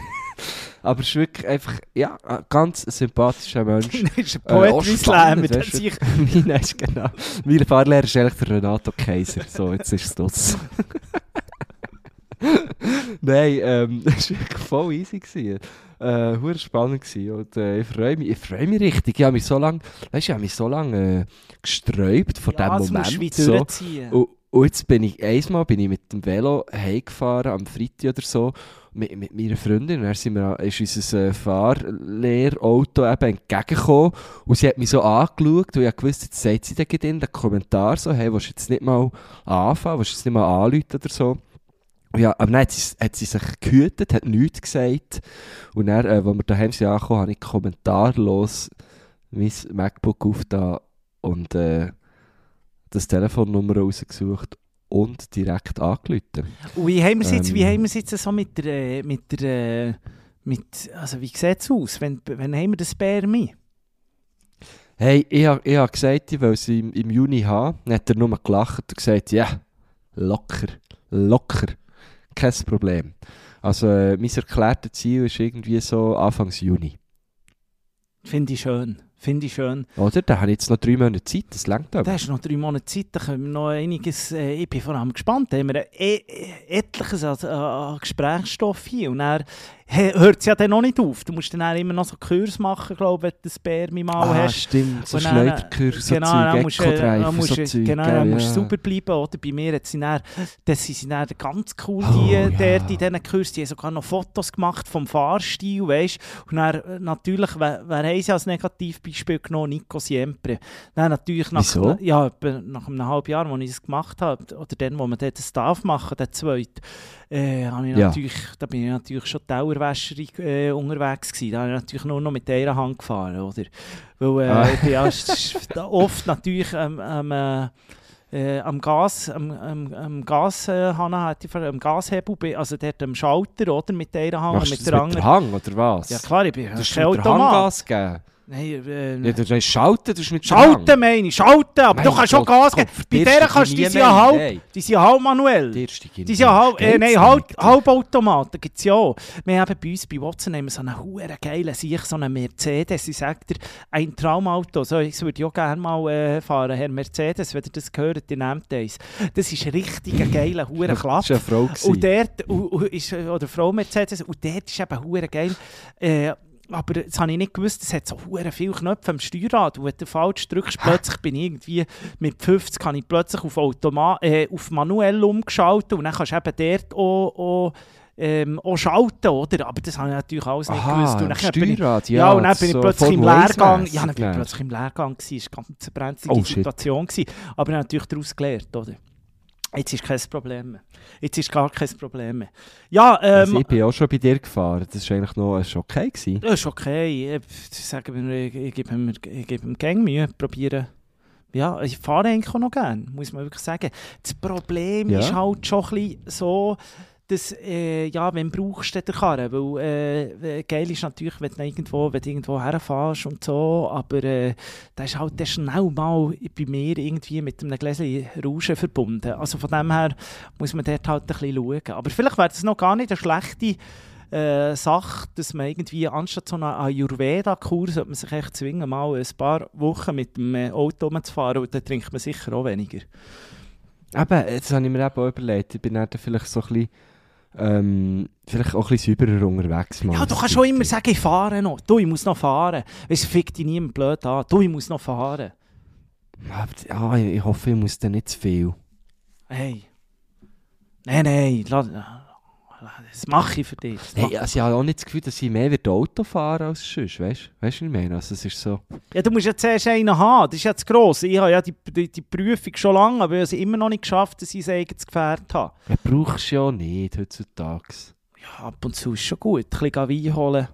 Aber es ist wirklich einfach, ja, ein ganz sympathischer Mensch. Deine ist ein Poetry Slam. mit dem sich Meine ist genau. Mein Fahrlehrer ist eigentlich der Renato Kaiser. So, jetzt ist es das. Nein, ähm, das war wirklich voll easy. Gewesen. Äh, hure spannend gewesen. Und äh, ich freue mich, ich freue mich richtig. Ich habe mich so lange, weißt ich habe mich so lange äh, gesträubt vor ja, dem Moment. So. Und, Und jetzt bin ich, einmal bin ich mit dem Velo heimgefahren, am Freitag oder so, mit, mit meiner Freundin. Und dann sind wir, ist unser äh, Fahrlehrauto eben entgegengekommen. Und sie hat mich so angeschaut und ich wusste, jetzt sagt sie dann in den Kommentar so, hey, willst du jetzt nicht mal anfangen, willst du jetzt nicht mal anrufen oder so. Ja, aber dann hat sie, hat sie sich gehütet, hat nichts gesagt. Und dann, äh, als wir daheim sind angekommen, habe ich kommentarlos mein MacBook aufgetan und äh, das Telefonnummer rausgesucht und direkt angerufen. Wie haben wir es jetzt, Ähm. wie haben wir es jetzt so mit der, äh, mit der, äh, mit, also wie sieht es aus? Wenn, wenn haben wir das Spermi? Hey, ich habe ich hab gesagt, ich will sie im, im Juni haben. Dann hat er nur gelacht und gesagt, ja, locker, locker, kein Problem. Also äh, mein erklärtes Ziel ist irgendwie so Anfangs Juni. Finde ich schön. Finde ich schön. Oder? Da habe ich jetzt noch drei Monate Zeit, das längt aber. Da hast du noch drei Monate Zeit, da können wir noch einiges, äh, ich bin vor allem gespannt, da haben wir e etliches an, an Gesprächsstoff hier und dann hört es ja dann noch nicht auf. Du musst dann auch immer noch so Kurs machen, glaube ich, wenn du das Spermi mal ah, hast. stimmt, so Schleuderkurs, so genau, Zeug, musst so Zeug. genau, dann musst du sauber bleiben. Oder? Bei mir hat sie dann, das sind dann ganz cool, Oh, die, ja. dort in diesen Kurs, die haben sogar noch Fotos gemacht vom Fahrstil, weißt Und dann, äh, natürlich, wer, wer haben sie als Negativbeispiel genommen? Nico Siempre. Dann natürlich nach, Wieso? Ja, nach einem halben Jahr, als ich das gemacht habe, oder dann, wo dort das darf machen, der zweite, äh, ich Ja. natürlich, da bin ich natürlich schon Dauerwäscherei äh, unterwegs gewesen. Da habe ich natürlich nur noch mit einer Hand gefahren, oder? Weil äh, Ah. ich bin ja oft natürlich ähm, ähm, äh, am Gas, am, am, am Gas, äh, Hanna, am Gashebel, also dort am Schalter, oder? Mit einer Hand und mit das der mit der. Hang, oder was? Ja klar, ich bin Du hast kein der Hang Automat. Gas geben. Nein, äh, Ja, du hast schalten, du hast mit der. Schalten meine ich, schalten, aber Mein du kannst schon Gas geben. Bei der kannst du, ich die sind ja halb, die sind ja halb manuell. Ich Die sind ja halb, äh, nein, halb, Halbautomaten gibt es ja auch. Wir haben bei uns bei Watson haben wir so einen huere geilen Sieg, so einen Mercedes. Ich sage dir, ein Traumauto. So, das würde ich auch gerne mal äh, fahren, Herr Mercedes, wenn ihr das gehört, ihr nehmt eins. Das ist richtig ein geiler, huere Das Klapp. war eine Frau. gewesen. Und dort, und, und ist, oder Frau Mercedes, und dort ist eben hure geil. Äh, aber das habe ich nicht gewusst, es hat so hure viele Knöpfe am Steuerrad. Und wenn du falsch drückst, plötzlich bin ich irgendwie mit 50 kann ich plötzlich auf, Automa äh, auf manuell umgeschaltet und dann kannst du eben dort auch, auch, ähm, auch schalten, oder? Aber das habe ich natürlich alles nicht Aha, gewusst. Und dann bin ich, Steuerrad, ja, ja. und dann bin ich so plötzlich im Formel 1 Lehrgang. Ja, dann bin ich plötzlich im Lehrgang. gewesen. Das war eine ganz brenzlige Oh. Situation. Gewesen. Aber ich habe natürlich daraus gelernt, oder? Jetzt ist kein Problem mehr. Jetzt ist gar kein Problem mehr. Ja, Also ähm, ich bin auch schon bei dir gefahren. Das war eigentlich noch ist okay. Gewesen. das ist okay. Ich, sage mir, ich, ich gebe mir, ich gebe mir gerne Mühe. Probieren. Ja, ich fahre eigentlich auch noch gerne, muss man wirklich sagen. Das Problem Ja. ist halt schon ein bisschen so, dass, äh, ja, wenn brauchst du den Karren? Weil äh, geil ist natürlich, wenn du irgendwo, wenn du irgendwo herfährst und so, aber äh, da ist halt dann schnell mal bei mir irgendwie mit einem Gläschen Rauschen verbunden. Also von dem her muss man dort halt ein bisschen schauen. Aber vielleicht wäre das noch gar nicht eine schlechte äh, Sache, dass man irgendwie anstatt so einer Ayurveda-Kur sollte man sich echt zwingen, mal ein paar Wochen mit dem äh, Auto rumzufahren und dann trinkt man sicher auch weniger. Eben, jetzt habe ich mir eben auch überlegt, ich bin dann vielleicht so ein bisschen, ähm, vielleicht auch ein bisschen sauberer unterwegs. mal. Ja, du kannst schon immer sagen, ich fahre noch. Du, ich muss noch fahren. Weißt du, fick dich niemand blöd an. Du, ich muss noch fahren. Ja, ich ich hoffe, ich muss dann nicht zu viel. Hey. Nein, nein. Das mache ich für dich. Hey, also ich habe auch nicht das Gefühl, dass ich mehr wird Auto fahren als sonst, weißt du, was ich meine? Also es ist so... Ja, du musst ja zuerst einen haben. Das ist ja zu gross. Ich habe ja die, die, die Prüfung schon lange, aber ich habe es immer noch nicht geschafft, dass ich ein eigenes Gefährt habe. Ja, brauchst du ja nicht heutzutage. Ja, ab und zu ist schon gut. Ein bisschen Wein holen.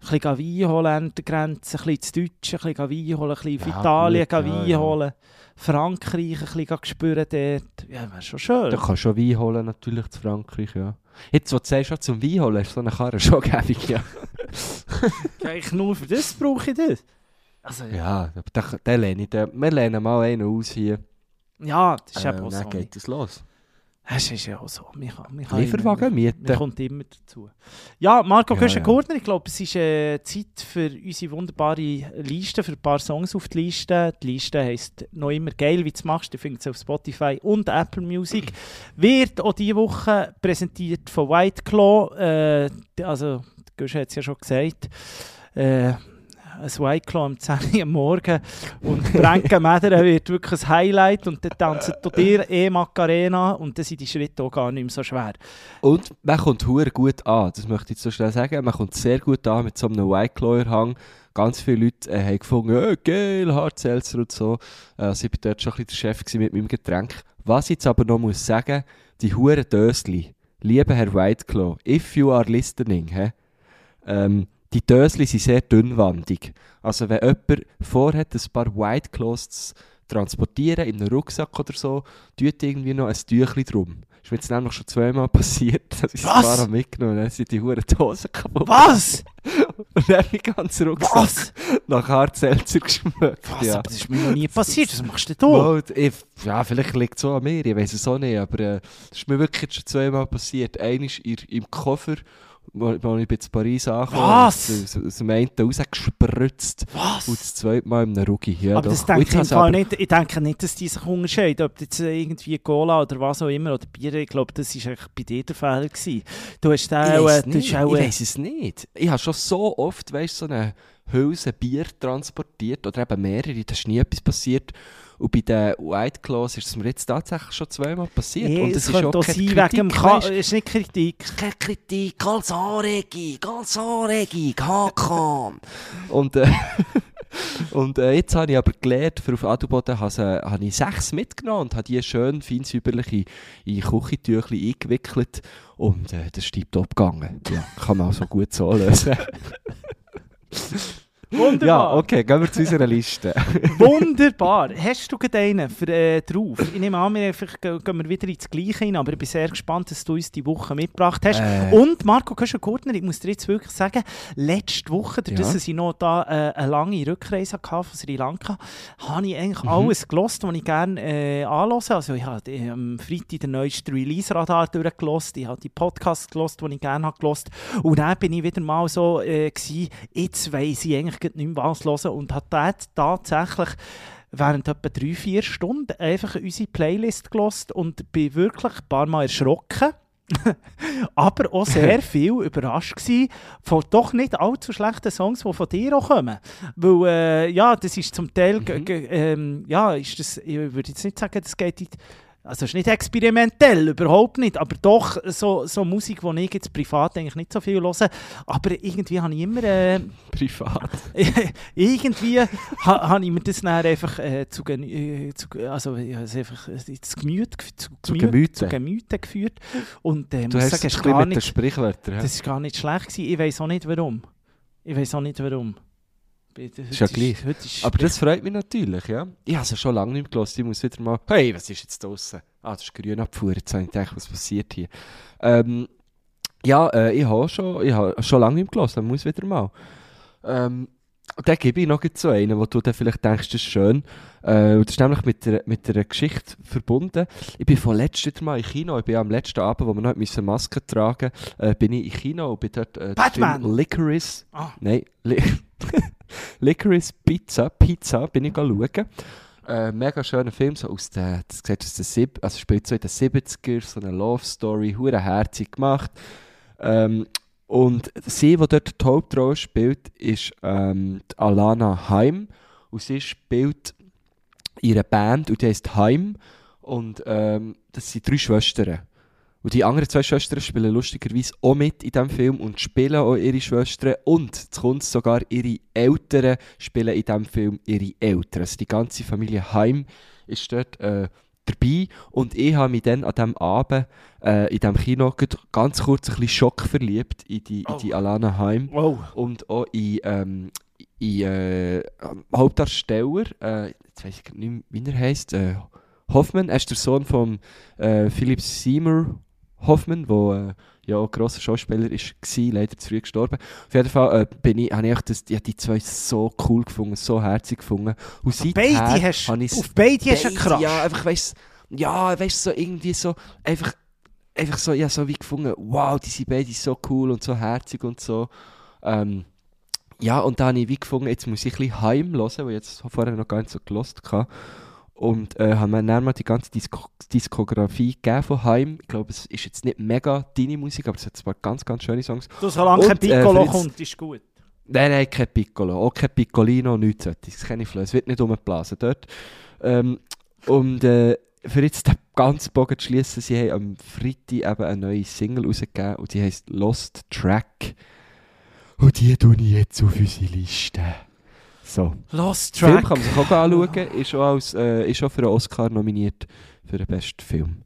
Ein bisschen Wein holen an der Grenze, ein bisschen zu Deutsch, ein bisschen Wein holen, ein bisschen Ja, Italien gut, ja, Wein ja. holen. Frankreich ein bisschen spüren dort. Ja, wäre schon schön. Du kannst schon Wein holen, natürlich, zu Frankreich, ja. Jetzt, wo du sagst, schon zum Wein holen, ist so eine Karre schon gäbig, ja. Eigentlich nur für das brauche ich das. Also, ja, Ja, aber den, den lehne ich, den, wir lehnen mal einen aus hier. das ist Äh, eben auch so. dann geht es los. Es ist ja auch so. Man kann, man kann Lieferwagen mieten. Man kommt immer dazu. Ja, Marco Ja, Göschen-Gurtner, ich glaube, es ist äh, Zeit für unsere wunderbare Liste, für ein paar Songs auf die Liste. Die Liste heisst «Noch immer geil, wie du es machst». Ihr findet es auf Spotify und Apple Music. Wird auch diese Woche präsentiert von White Claw. Äh, also, Göschen hat es ja schon gesagt. Äh, ein White Claw am 10 Uhr am Morgen und Bränke Mädern wird wirklich ein Highlight und dann tanzen dir eh Macarena und dann sind die Schritte auch gar nicht mehr so schwer. Und man kommt hure gut an, das möchte ich so schnell sagen. Man kommt sehr gut an mit so einem White Claw-Hang. Ganz viele Leute äh, haben gefunden, äh, geil, Hardseltzer und so. Äh, Also ich war dort schon ein bisschen der Chef mit meinem Getränk. Was ich jetzt aber noch muss sagen, die hure Dösli, lieber Herr Whiteclaw, if you are listening, hä? Ähm, die Dösli sind sehr dünnwandig. Also wenn jemand vorhat, ein paar White Claws zu transportieren, in einem Rucksack oder so, tut irgendwie noch ein Tüchli drum. Ist mir jetzt nämlich schon zweimal passiert, dass ich das Paar mitgenommen habe, dann sind die Huren Dosen kaputt. Was? Und dann habe ich ganz Rucksack Was? nach Hartselzer geschmeckt. Was? Ja. Aber das ist mir noch nie passiert. Was machst du da? Mal, ich, ja, vielleicht liegt es so an mir, ich weiß es auch nicht, aber äh, das ist mir wirklich schon zweimal passiert. Einmal in, im Koffer, wo ich in Paris angekommen Was? aus, dem einen rausgespritzt Was? und das zweite Mal in einem Rugi. Ja, aber das denke ich, Fall aber- nicht, ich denke nicht, dass die sich unterscheiden. Ob jetzt irgendwie Cola oder was auch immer oder Bier, ich glaube, das war bei dir der Fall. Gewesen. Du hast Ich auch, äh, auch, ich äh, weiss es nicht. Ich habe schon so oft weißt, so eine Hülse Bier transportiert oder eben mehrere, da ist nie etwas passiert. Und bei den White Claws ist es mir jetzt tatsächlich schon zweimal passiert. Nee, und es es ist auch auch keine sein, Kritik, wegen dem Ka ist nicht Kritik. keine Kritik, ganz Anregung, ganz Anregung, Hakan. und äh, und äh, jetzt habe ich aber gelernt, für auf Adelboden habe äh, habe ich sechs mitgenommen und habe die schön fein säuberlich in, in Küchentüchli eingewickelt und äh, das ist tiptop gegangen. Ja, kann man also gut so lösen. Wunderbar. ja, okay, gehen wir zu unserer Liste. Wunderbar. Hast du einen für, äh, drauf? Ich nehme an, wir einfach, gehen wir wieder ins Gleiche hin, aber ich bin sehr gespannt, dass du uns die Woche mitgebracht hast. Äh. Und Marco Köschen-Gurtner, ich muss dir jetzt wirklich sagen, letzte Woche, dadurch, Ja. dass ich noch da äh, eine lange Rückreise hatte von Sri Lanka, habe ich eigentlich Mhm. alles gelost, was ich gerne äh, anhöre. Also ich habe die, am Freitag den neuesten Release-Radar durchgelost, ich habe die Podcasts gelost, die ich gerne habe gelost. Und dann bin ich wieder mal so äh, gewesen, jetzt weiss ich eigentlich grad nicht mehr, was hören und habe dort tatsächlich während etwa drei, vier Stunden einfach unsere Playlist gelost und bin wirklich ein paar Mal erschrocken. aber auch sehr viel überrascht gewesen von doch nicht allzu schlechten Songs, die von dir auch kommen. Weil, äh, ja, das ist zum Teil, Mhm. ähm, ja, ist das, ich würde jetzt nicht sagen, das geht in die, also es ist nicht experimentell, überhaupt nicht, aber doch so, so Musik, die ich jetzt privat eigentlich nicht so viel höre, aber irgendwie habe ich immer, äh, Privat. irgendwie ha, habe ich mir das dann einfach äh, zu, äh, zu, also, es einfach äh, Gemüte, gef- zu, Zu Gemüte, zu Gemüte geführt und äh, Du muss hast sagen, es gar mit den nicht, Sprichwörtern. hä? das ist gar nicht schlecht gewesen. Ich weiß auch nicht warum. Ich weiß auch nicht warum. Heute Ist ja gleich. Ist Aber das freut mich natürlich, ja. Ich habe es ja schon lange nicht mehr gehört. Ich muss wieder mal... Hey, was ist jetzt draussen? Ah, das ist grün abgefahren. Jetzt habe ich gedacht, was passiert hier? Ähm, ja, äh, ich habe schon, ich habe schon lange nicht mehr gehört. muss wieder mal. Ähm, dann gebe ich noch so einen, wo du dann vielleicht denkst, das ist schön. Äh, das ist nämlich mit der, mit der Geschichte verbunden. Ich bin von letztem wieder mal im Kino. Ich bin am letzten Abend, wo wir noch eine Maske tragen äh, bin ich im Kino und bin dort äh, Batman! Licorice... Ah. Nein, Li Licorice Pizza, Pizza bin ich schauen. Äh, mega schöner Film, so aus den, das sieht aus den Sieb, also spielt so in den 70er, so eine Love Story, hure herzig gemacht. Ähm, und sie, die dort die Hauptrolle spielt, ist ähm, Alana Heim. Und sie spielt ihre Band und die heißt Heim. Und ähm, das sind drei Schwestern. Und die anderen zwei Schwestern spielen lustigerweise auch mit in diesem Film und spielen auch ihre Schwestern. Und jetzt kommt sogar ihre Eltern spielen in diesem Film ihre Eltern. Also die ganze Familie Heim ist dort äh, dabei. Und ich habe mich dann an diesem Abend äh, in diesem Kino ganz kurz ein bisschen Schock verliebt in die, in die Alana Heim Wow. und auch in, ähm, in äh, Hauptdarsteller, äh, jetzt weiß ich nicht mehr, wie er heisst, äh, Hoffmann, er ist der Sohn von äh, Philip Seymour Hoffmann, der ja grosser Schauspieler ist, war, leider zu früh gestorben. Auf jeden Fall äh, bin ich, habe ich das, ja, die zwei so cool gefunden, so herzig gefunden. Und seither Beide hast habe ich's- auf beide hast du Beide, krass. Ja, einfach weißt ja, weißt so irgendwie so, einfach, einfach so, ja, so wie gefunden, wow, die sind beide so cool und so herzig und so. Ähm, ja, und dann habe ich wie gefunden, jetzt muss ich ein bisschen heim hören, weil ich jetzt vorher noch gar nicht so gelost hatte. Und äh, haben mir dann mal die ganze Disko Diskografie gegeben von Heim. Ich glaube, es ist jetzt nicht mega deine Musik, aber es hat ein paar ganz, ganz schöne Songs. Du, solange kein äh, Piccolo jetzt- kommt, ist gut. Nein, nein, kein Piccolo. Auch kein Piccolino, nichts solches. Keine Flöhe. Es wird nicht umgeblasen dort. Ähm, und äh, für jetzt den ganzen Bogen zu schließen, sie haben am Freitag eben eine neue Single rausgegeben und die heisst Lost Track. Und die tue ich jetzt auf unsere Liste. So. Lost Film Track. kann man sich auch anschauen. Ist auch, als, äh, ist auch für einen Oscar nominiert für den besten Film.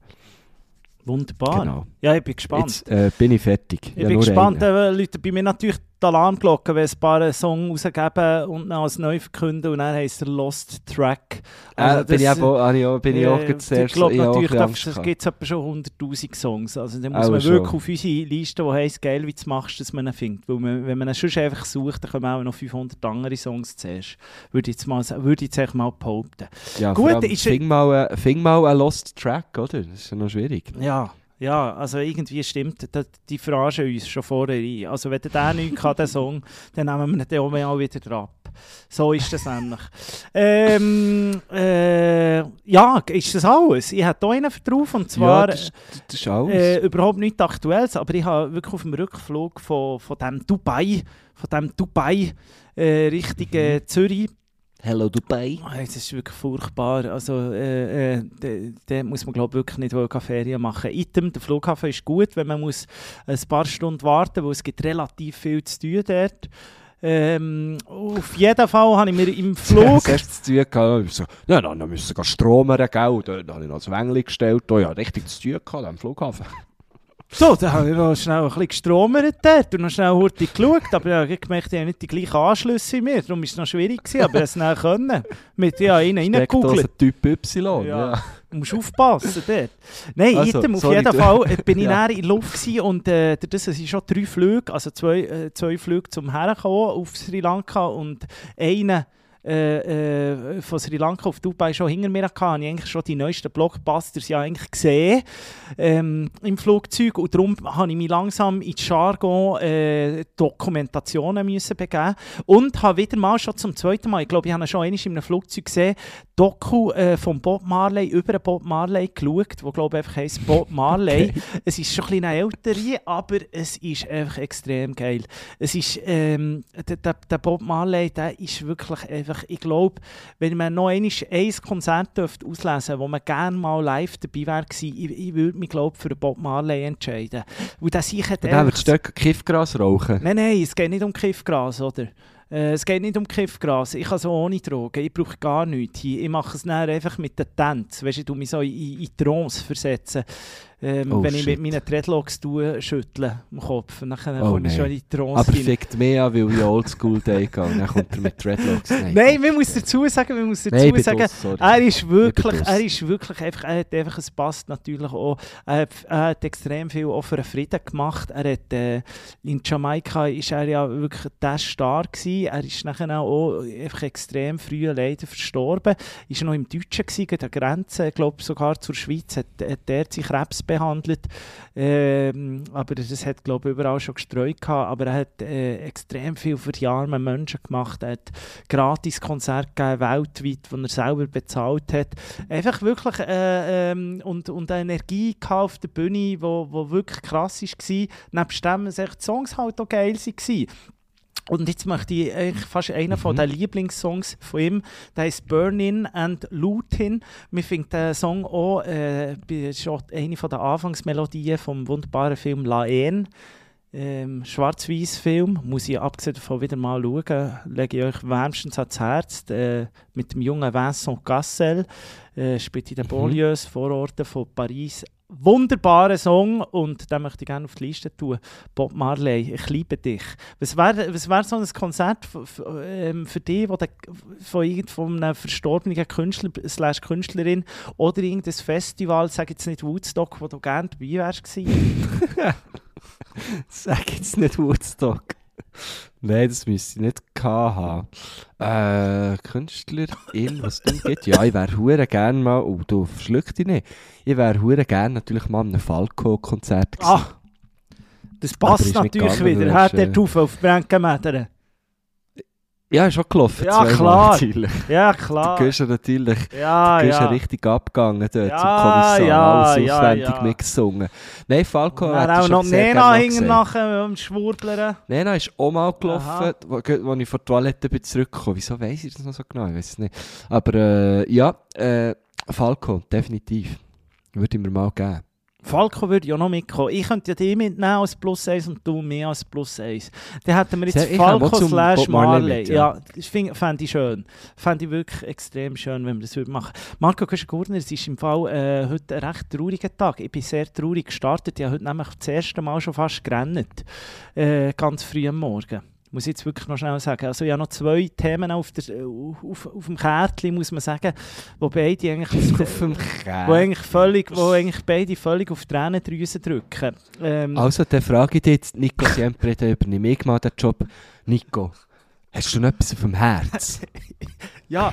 Wunderbar. Genau. Ja, ich bin gespannt. Jetzt äh, bin ich fertig. ich Ja, bin gespannt. einen. Äh, Leute bei mir natürlich die Alarmglocke, wenn ein paar einen Song rausgeben und dann als neu verkünden und dann heisst er Lost Track. äh, bin ich auch, auch, bin ich auch Äh, gerade zuerst Ich glaube natürlich, gehabt. gibt es etwa schon 100'000 Songs. Also da muss Auch man schon. wirklich auf unsere Liste, die heisst «Geil, wie du machst, dass man ihn findet». Weil man, wenn man ihn sonst einfach sucht, dann kommen auch noch 500 andere Songs zuerst. Würde ich jetzt, mal, würde ich jetzt mal behaupten. Ja, Gut, ist- fing mal, äh, fing mal einen Lost Track, oder? Das ist ja noch schwierig. Ja, ja, also irgendwie stimmt die Frage uns schon vorher ein. Also wenn der nicht kann, den Song, dann nehmen wir den auch mal wieder drauf. So ist das nämlich. Ähm, äh, ja, ist das alles? Ich habe hier einen drauf und zwar... ja, das, das ist alles. Äh, überhaupt nichts Aktuelles, aber ich habe wirklich auf dem Rückflug von, von dem Dubai, von dem Dubai äh, Richtung äh, Zürich. Hello Dubai. Oh, das ist wirklich furchtbar. Also, äh, äh, da- muss man glaube wirklich nicht wollen Ferien machen. Item, der Flughafen ist gut, wenn man muss ein paar Stunden warten, weil es gibt relativ viel zu tun dort. Ähm, auf jeden Fall habe ich mir im Flug... Zuerst zu tun gehabt, ich so, ja, dann müssen wir stromern, gell? Dann habe ich noch das Wängli gestellt, da ja, richtig zu tun gehabt, am Flughafen. So, dann habe ich noch schnell ein bisschen gestromert dort und noch schnell hurtig geschaut, aber ich habe gemerkt, ich habe nicht die gleichen Anschlüsse mir, darum war es noch schwierig, gewesen, aber es schnell können. Mit ja, rein, reingegoogelt. Typ Y. Ja. Ja. Du musst aufpassen dort. Nein, Also, item, auf sorry, jeden Fall äh, bin ich Ja. in der Luft und äh, das sind schon drei Flüge, also zwei, äh, zwei Flüge zum Herkommen auf Sri Lanka und einen äh, äh, von Sri Lanka auf Dubai schon hinter mir hatte, habe ich eigentlich schon die neuesten Blockbusters ja eigentlich gesehen ähm, im Flugzeug. Und darum habe ich mich langsam in die Jargon äh, Dokumentationen müssen begeben. Und habe wieder mal schon zum zweiten Mal, ich glaube, ich habe schon einmal in einem Flugzeug gesehen, Doku äh, von Bob Marley über Bob Marley geschaut, wo glaube ich einfach heisst Bob Marley. Es ist schon ein bisschen eine ältere, aber es ist einfach extrem geil. Es ist, ähm, der, der, der Bob Marley, der ist wirklich einfach, ich glaube, wenn man noch einmal ein Konzert dürfte auslesen wo man gerne mal live dabei wäre ich, ich würde mich glaube für Bob Marley entscheiden. Und der sich hat Und dann einfach- wird Stück Kiffgras rauchen. Nein, nein, es geht nicht um Kiffgras, oder? Äh, es geht nicht um Kiffgras. Ich kann so ohne Drogen. Ich brauche gar nichts. Ich mache es einfach mit den Tänzen. Weißt du, ich mich so in, in Trance versetzen. Ähm, Oh, wenn ich shit. mit meinen Dreadlocks tue, schüttle im Kopf. Und dann Oh, komme ich schon in die Trance Aber rein. fickt mehr an, weil ich Oldschool Day gehe. Und dann kommt er mit Dreadlocks. Nein, Nein, man muss dazu sagen, man muss dazu Nein, ich sagen, sorry. er ist wirklich, er ist wirklich einfach, er hat einfach, es passt natürlich auch, er hat, er hat extrem viel auch für den Frieden gemacht. Er hat, äh, in Jamaika ist er ja wirklich der Star gewesen. Er ist nachher auch einfach extrem früh leider verstorben. Ist er noch im Deutschen gewesen, an der Grenze, ich glaube sogar zur Schweiz, hat, hat er sich Krebs behandelt. Ähm, aber das hat, glaube ich, überall schon gestreut gehabt. Aber er hat äh, extrem viel für die armen Menschen gemacht. Er hat gratis Konzerte gegeben, weltweit, die er selber bezahlt hat. Einfach wirklich äh, ähm, und, und eine Energie auf der Bühne, wo, wo wirklich krass war. Nebst dem, dass die Songs halt auch geil waren. Und jetzt möchte ich eigentlich fast einen von Mhm. den Lieblingssongs von ihm, der heißt Burn-In and Loot-In. Mir findet der Song auch äh, schon eine von der Anfangsmelodien vom wunderbaren Film La Haine. Ähm, Schwarz-Weiß-Film, muss ich abgesehen davon wieder mal schauen, lege ich euch wärmstens ans Herz. Äh, mit dem jungen Vincent Cassel, äh, spielt in den Mhm. Banlieues, Vororten von Paris. Wunderbarer Song und den möchte ich gerne auf die Liste tun. Bob Marley, ich liebe dich. Was wäre was wär so ein Konzert ähm, für dich, von, irgend- von einem verstorbenen Künstler slash Künstlerin oder irgendein Festival, sag jetzt nicht Woodstock, wo du gerne dabei wärst gewesen? Sag jetzt nicht Woodstock. Nein, das müsste ich nicht haben. Äh, Künstlerin, was denn gibt? Ja, ich wäre hure gerne mal, oh, du verschluck dich nicht. Ich wäre hure gerne natürlich mal an einem Falco-Konzert gewesen. Ah, das passt natürlich gegangen, wieder. Hat der Taufe auf Bränkenmädern. Ja, ist schon gelaufen. Ja, klar. Natürlich. Ja, Du klar. gehst ja natürlich. Ja, Du ja ja. richtig abgegangen dort Ja, zum Kommissar. ja, alles ja, auswendig ja. mitgesungen. Nein, Falco ich auch noch Nena hinten nachher am Schwurblern. Nena ist auch mal gelaufen, wo ich von der Toilette bin zurückgekommen. Wieso weiss ich das noch so genau? Ich weiß es nicht. Aber äh, ja, äh, Falco, definitiv. Würde ich mir mal geben. Falco würde ja noch mitkommen. Ich könnte ja die mitnehmen als Plus 1 und du mehr als Plus 1. Dann hätten wir jetzt ich Falco slash Marley Marley. mit, ja. das fände ich schön. Fände ich wirklich extrem schön, wenn wir das würden machen Marco Köschen-Gurner, es ist im Fall äh, heute ein recht trauriger Tag. Ich bin sehr traurig gestartet. Ich habe heute nämlich das erste Mal schon fast gerannt. Äh, ganz früh am Morgen. Muss jetzt wirklich noch schnell sagen. Also ich habe noch zwei Themen auf, der, auf, auf dem Kärtchen, muss man sagen, wo beide eigentlich auf, dem wo eigentlich völlig, wo eigentlich beide völlig auf die Tränendrüse drücken. Ähm, Also, dann frage ich dich jetzt, Nico Siempre, dann übernehme ich mal den Job. Nico, hast du noch etwas auf dem Herz? ja,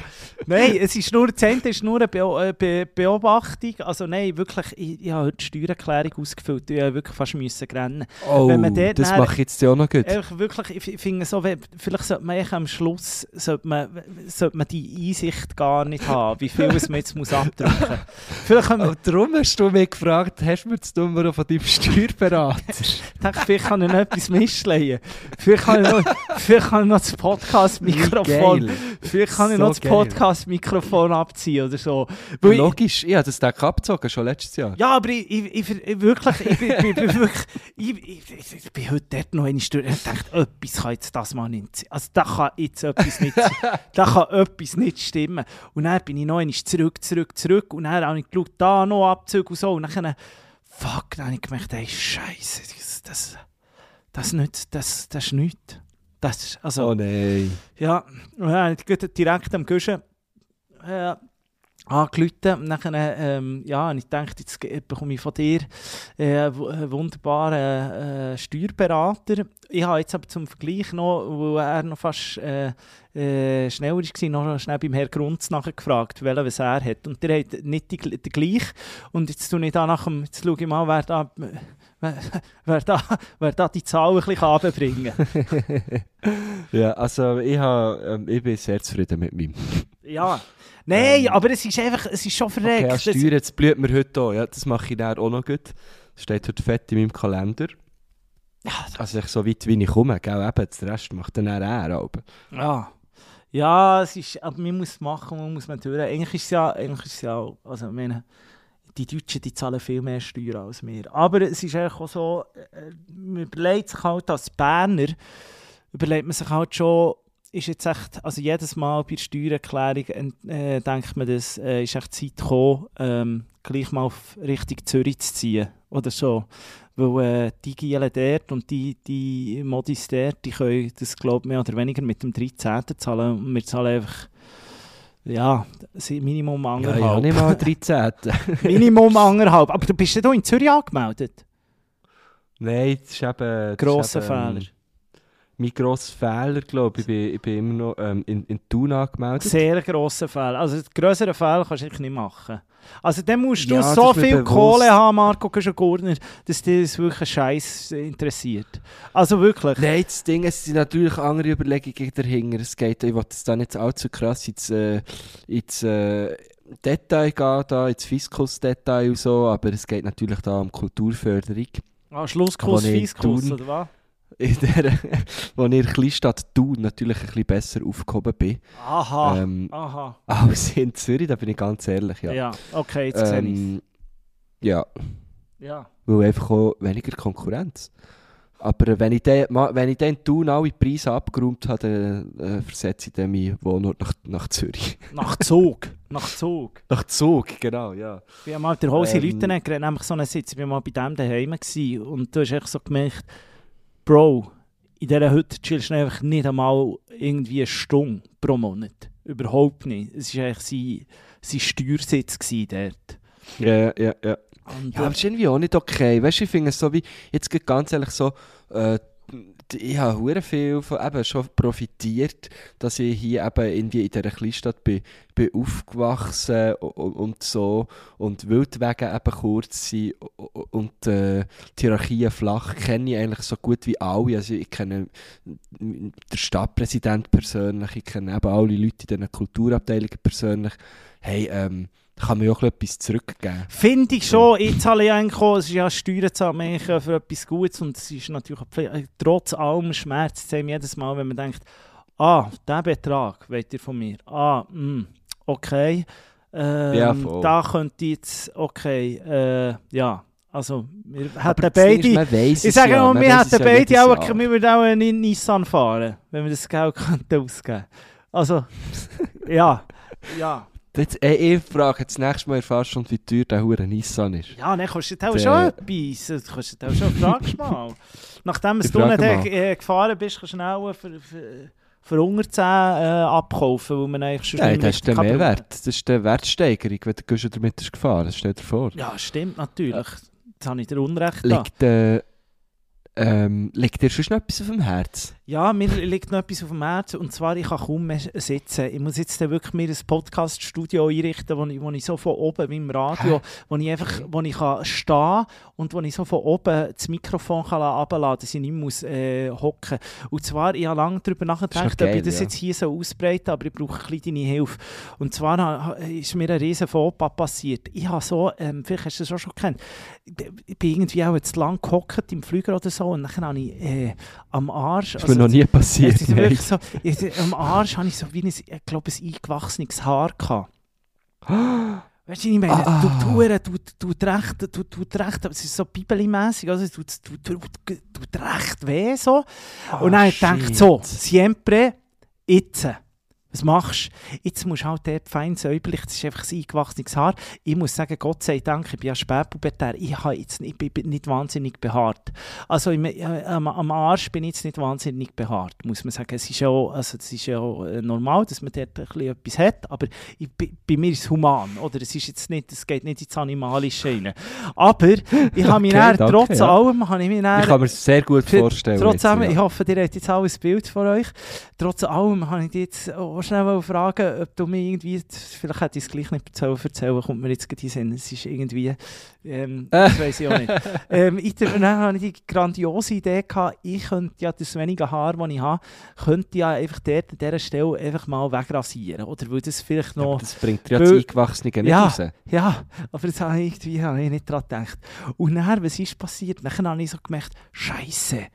nein, es ist nur, das ist nur eine Beo äh, Be Beobachtung. Also nein, wirklich, ich, ich habe heute die Steuererklärung ausgefüllt. Ich habe wirklich fast müssen rennen. Oh, Wenn man dort das mache ich jetzt ja auch noch gut. Wirklich, ich, finde so, vielleicht sollte man am Schluss sollte man, sollte man die Einsicht gar nicht haben, wie viel es man jetzt muss abdrücken muss. Vielleicht Oh, darum hast du mich gefragt, hast du mir das Nummer von deinem Steuerberater? ich denke, vielleicht kann ich noch etwas missleihen. Vielleicht kann ich noch, vielleicht kann ich noch das Podcast-Mikrofon. Vielleicht kann ich So noch das geil. Podcast-Mikrofon abziehen oder so. Weil ich, Logisch, ich habe das Deck abgezogen, schon letztes Jahr. ja, aber ich, ich, ich, ich wirklich, ich, bin- wirklich, ich, ich, ich, ich bin heute dort noch einmal durch und dachte, etwas kann jetzt das mal nicht sein. Also da kann jetzt etwas nicht sein. Da kann etwas nicht stimmen. Und dann bin ich noch einmal zurück, zurück, zurück und dann habe ich geschaut, da noch Abzug und so. Und dann, fuck, dann habe ich gemerkt, ey, Scheiße, das, das, das, nicht, das, das ist nichts. Das ist, also, Oh nein. ja, und dann habe ich gleich direkt am Guschen äh, angerufen. Und dann ähm, ja, ich dachte, jetzt bekomme ich von dir äh, wunderbaren äh, Steuerberater. Ich habe jetzt aber zum Vergleich noch, wo er noch fast äh, äh, schneller war, noch schnell beim Herrn Grunz nachgefragt, welchen was er hat. Und der hat nicht den gleich. Und jetzt tue ich da nach dem, jetzt schaue ich mal, wer da, wer, wer da, wer da die Zahl ein bisschen runterbringen kann. Ja, also ich, habe, ähm, ich bin sehr zufrieden mit meinem. Ja. Nein, Ähm, aber es ist einfach, es ist schon verreckt. Okay, ja, Steuern, jetzt blüht mir heute auch. Ja, das mache ich dann auch noch gut. Das steht heute fett in meinem Kalender. ja, Also ich, so weit wie ich komme, gell, eben, den Rest macht dann er aber. ja. Ja, es ist, aber man muss es machen, man muss man durch. Eigentlich ist es ja, eigentlich ist es ja, also ich meine, die Deutschen, die zahlen viel mehr Steuern als wir. Aber es ist eigentlich auch so, äh, man überlegt sich halt als Berner, überlegt man sich halt schon, ist jetzt echt, also jedes Mal bei der Steuererklärung äh, denkt man, das äh, ist echt Zeit gekommen, ähm, gleich mal auf Richtung Zürich zu ziehen oder so. Weil äh, die Gielen dort und die, die Modis dort, die können das, glaube ich, mehr oder weniger mit dem 13. zahlen. Und wir zahlen einfach, ja, Minimum Ja, anderthalb. ich habe nicht mal 13. Minimum anderthalb. Aber du bist ja hier in Zürich angemeldet. Nein, das ist eben... Grosser Fehler. Mein grosser Fehler, glaube ich. Ich bin, ich bin immer noch ähm, in, in Thun angemeldet. Sehr grosser Fall. Also größere Fälle kannst du eigentlich nicht machen. Also dann musst du Ja, so das ist viel bewusst. Kohle haben, Marco Gurner, dass dich das wirklich Scheiß interessiert. Also wirklich. Nein, das Ding, es sind natürlich andere Überlegungen dahinter. Es geht, ich will jetzt da nicht allzu krass ins, äh, ins äh, Detail gehen, da, ins Fiskus-Detail und so, aber es geht natürlich da um Kulturförderung. Ah, ich Fiskus, oder was? In der, wo ich in der Kleinstadt Thun natürlich ein bisschen besser aufgehoben bin. Aha. Ähm, Aha. als in Zürich, da bin ich ganz ehrlich, ja. Ja, okay, jetzt sehe ich ähm, ja, Ja. weil einfach auch weniger Konkurrenz. Aber wenn ich ma- wenn ich in Thun alle Preise abgeräumt habe, dann äh, versetze ich dann meinen Wohnort nach, nach Zürich. Nach Zug. Nach Zug. Nach Zug, genau, ja. Ich habe mal der Hose Ähm. Leute geredet, nämlich so einen Sitz. Ich war mal bei dem daheim und du hast echt so gemerkt, Bro, in dieser Hütte chillst du einfach nicht einmal irgendwie eine Stunde pro Monat. Überhaupt nicht. Es war eigentlich sein, sein Steuersitz dort. Ja, ja, ja. Und, Ja, aber das ist irgendwie auch nicht okay. Weißt du, ich finde es so wie, jetzt geht ganz ehrlich so, äh, ich habe viel von, eben schon profitiert, dass ich hier eben irgendwie in dieser Kleinstadt bin, bin aufgewachsen und, und so und Wildwege eben kurz sind und äh, die Hierarchien flach, kenne ich eigentlich so gut wie alle. Also ich kenne den Stadtpräsident persönlich, ich kenne eben alle Leute in diesen Kulturabteilungen persönlich. Hey, ähm, kann man ja auch etwas zurückgeben. Finde ich schon. Ich zahle ja eigentlich auch, es ist ja Steuern man eigentlich für etwas Gutes und es ist natürlich trotz allem Schmerz es jedes Mal, wenn man denkt, ah, der Betrag wollt ihr von mir. Ah, mh, okay. Ähm, Ja, da könnte ich jetzt, okay, äh, ja. Also, wir hätten ist, beide... weiss Ich sage ja, mal, wir hätten ja beide jedes auch, wir würden auch einen Nissan fahren, wenn wir das Geld könnten ausgeben Also, ja, ja. Jetzt, ey, ich frage das nächste Mal erfährst du, wie teuer der hure Nissan ist. Ja, dann kostet das auch Der- schon etwas. Du kostet auch schon, fragst mal. Nachdem du nicht äh, gefahren bist, kannst du schnell für, für, für unter 10 äh, abkaufen, weil man eigentlich schon Nein, das ist der. Mehrwert. Das ist die Wertsteigerung, wenn du damit hast gefahren Das steht dir vor. Ja, stimmt natürlich. Jetzt habe ich dir Unrecht. Liegt, äh, ähm, liegt dir schon etwas auf dem Herz? Ja, mir liegt noch etwas auf dem Herzen und zwar, ich kann kaum mehr sitzen. Ich muss jetzt dann wirklich mir ein Podcast-Studio einrichten, wo ich, wo ich so von oben wie im Radio, wo ich einfach, wo ich kann stehen und wo ich so von oben das Mikrofon kann runterlassen kann, dass ich nicht muss äh, hocken. Und zwar, ich habe lange darüber nachgedacht, noch ob geil, ich das ja. jetzt hier so ausbreite, aber ich brauche ein bisschen deine Hilfe. Und zwar ist mir ein riesen Fauxpas passiert. Ich habe so, ähm, vielleicht hast du das auch schon gekannt, ich bin irgendwie auch zu lang gehockt im Flüger oder so und dann habe ich äh, am Arsch... Mir noch nie passiert. Es ist wirklich so, ich, am Arsch hatte ich so wie ein, ich glaube, ein eingewachsenes Haar. Gehabt. Weißt du, was ich meine? Ah. Du, du, du, du, du, recht, du, du, recht, aber es ist so bibelimässig, also du, du, du, du recht weh so. Und dann gedacht, shit. so, siempre, jetzt. Was machst du? Jetzt musst du halt dort fein säuberlich, das ist einfach ein eingewachsenes Haar. Ich muss sagen, Gott sei Dank, ich bin ja spätpubertär, ich, jetzt nicht, ich bin nicht wahnsinnig behaart. Also im, äh, am, am Arsch bin ich jetzt nicht wahnsinnig behaart, muss man sagen. Es ist ja, auch- also es ist ja auch, äh, normal, dass man dort ein bisschen etwas hat, aber ich, bei, bei mir ist es human, oder? Es, ist jetzt nicht, es geht nicht ins Animalische rein. Aber ich habe mich Okay, dann, danke, trotz ja. allem, habe ich mich dann Ich kann mir sehr gut vorstellen. Jetzt, ich ja. hoffe, ihr habt jetzt alles Bild von euch. Trotz allem habe ich jetzt auch schnell mal fragen, ob du mir irgendwie, vielleicht hätte ich es gleich nicht erzählen, erzählen kommt mir jetzt gerade in Sinn. Es ist irgendwie, ähm, das weiß ich auch nicht. ähm, ich, dann habe ich die grandiose Idee gehabt, ich könnte ja das wenige Haar, das ich habe, könnte ja einfach dort an dieser Stelle einfach mal wegrasieren. Oder weil das vielleicht noch... das bringt ja das Eingewachsene nicht Ja. raus. Ja, aber das habe ich irgendwie habe ich nicht daran gedacht. Und dann, was ist passiert? Dann habe ich so gemerkt, Scheiße,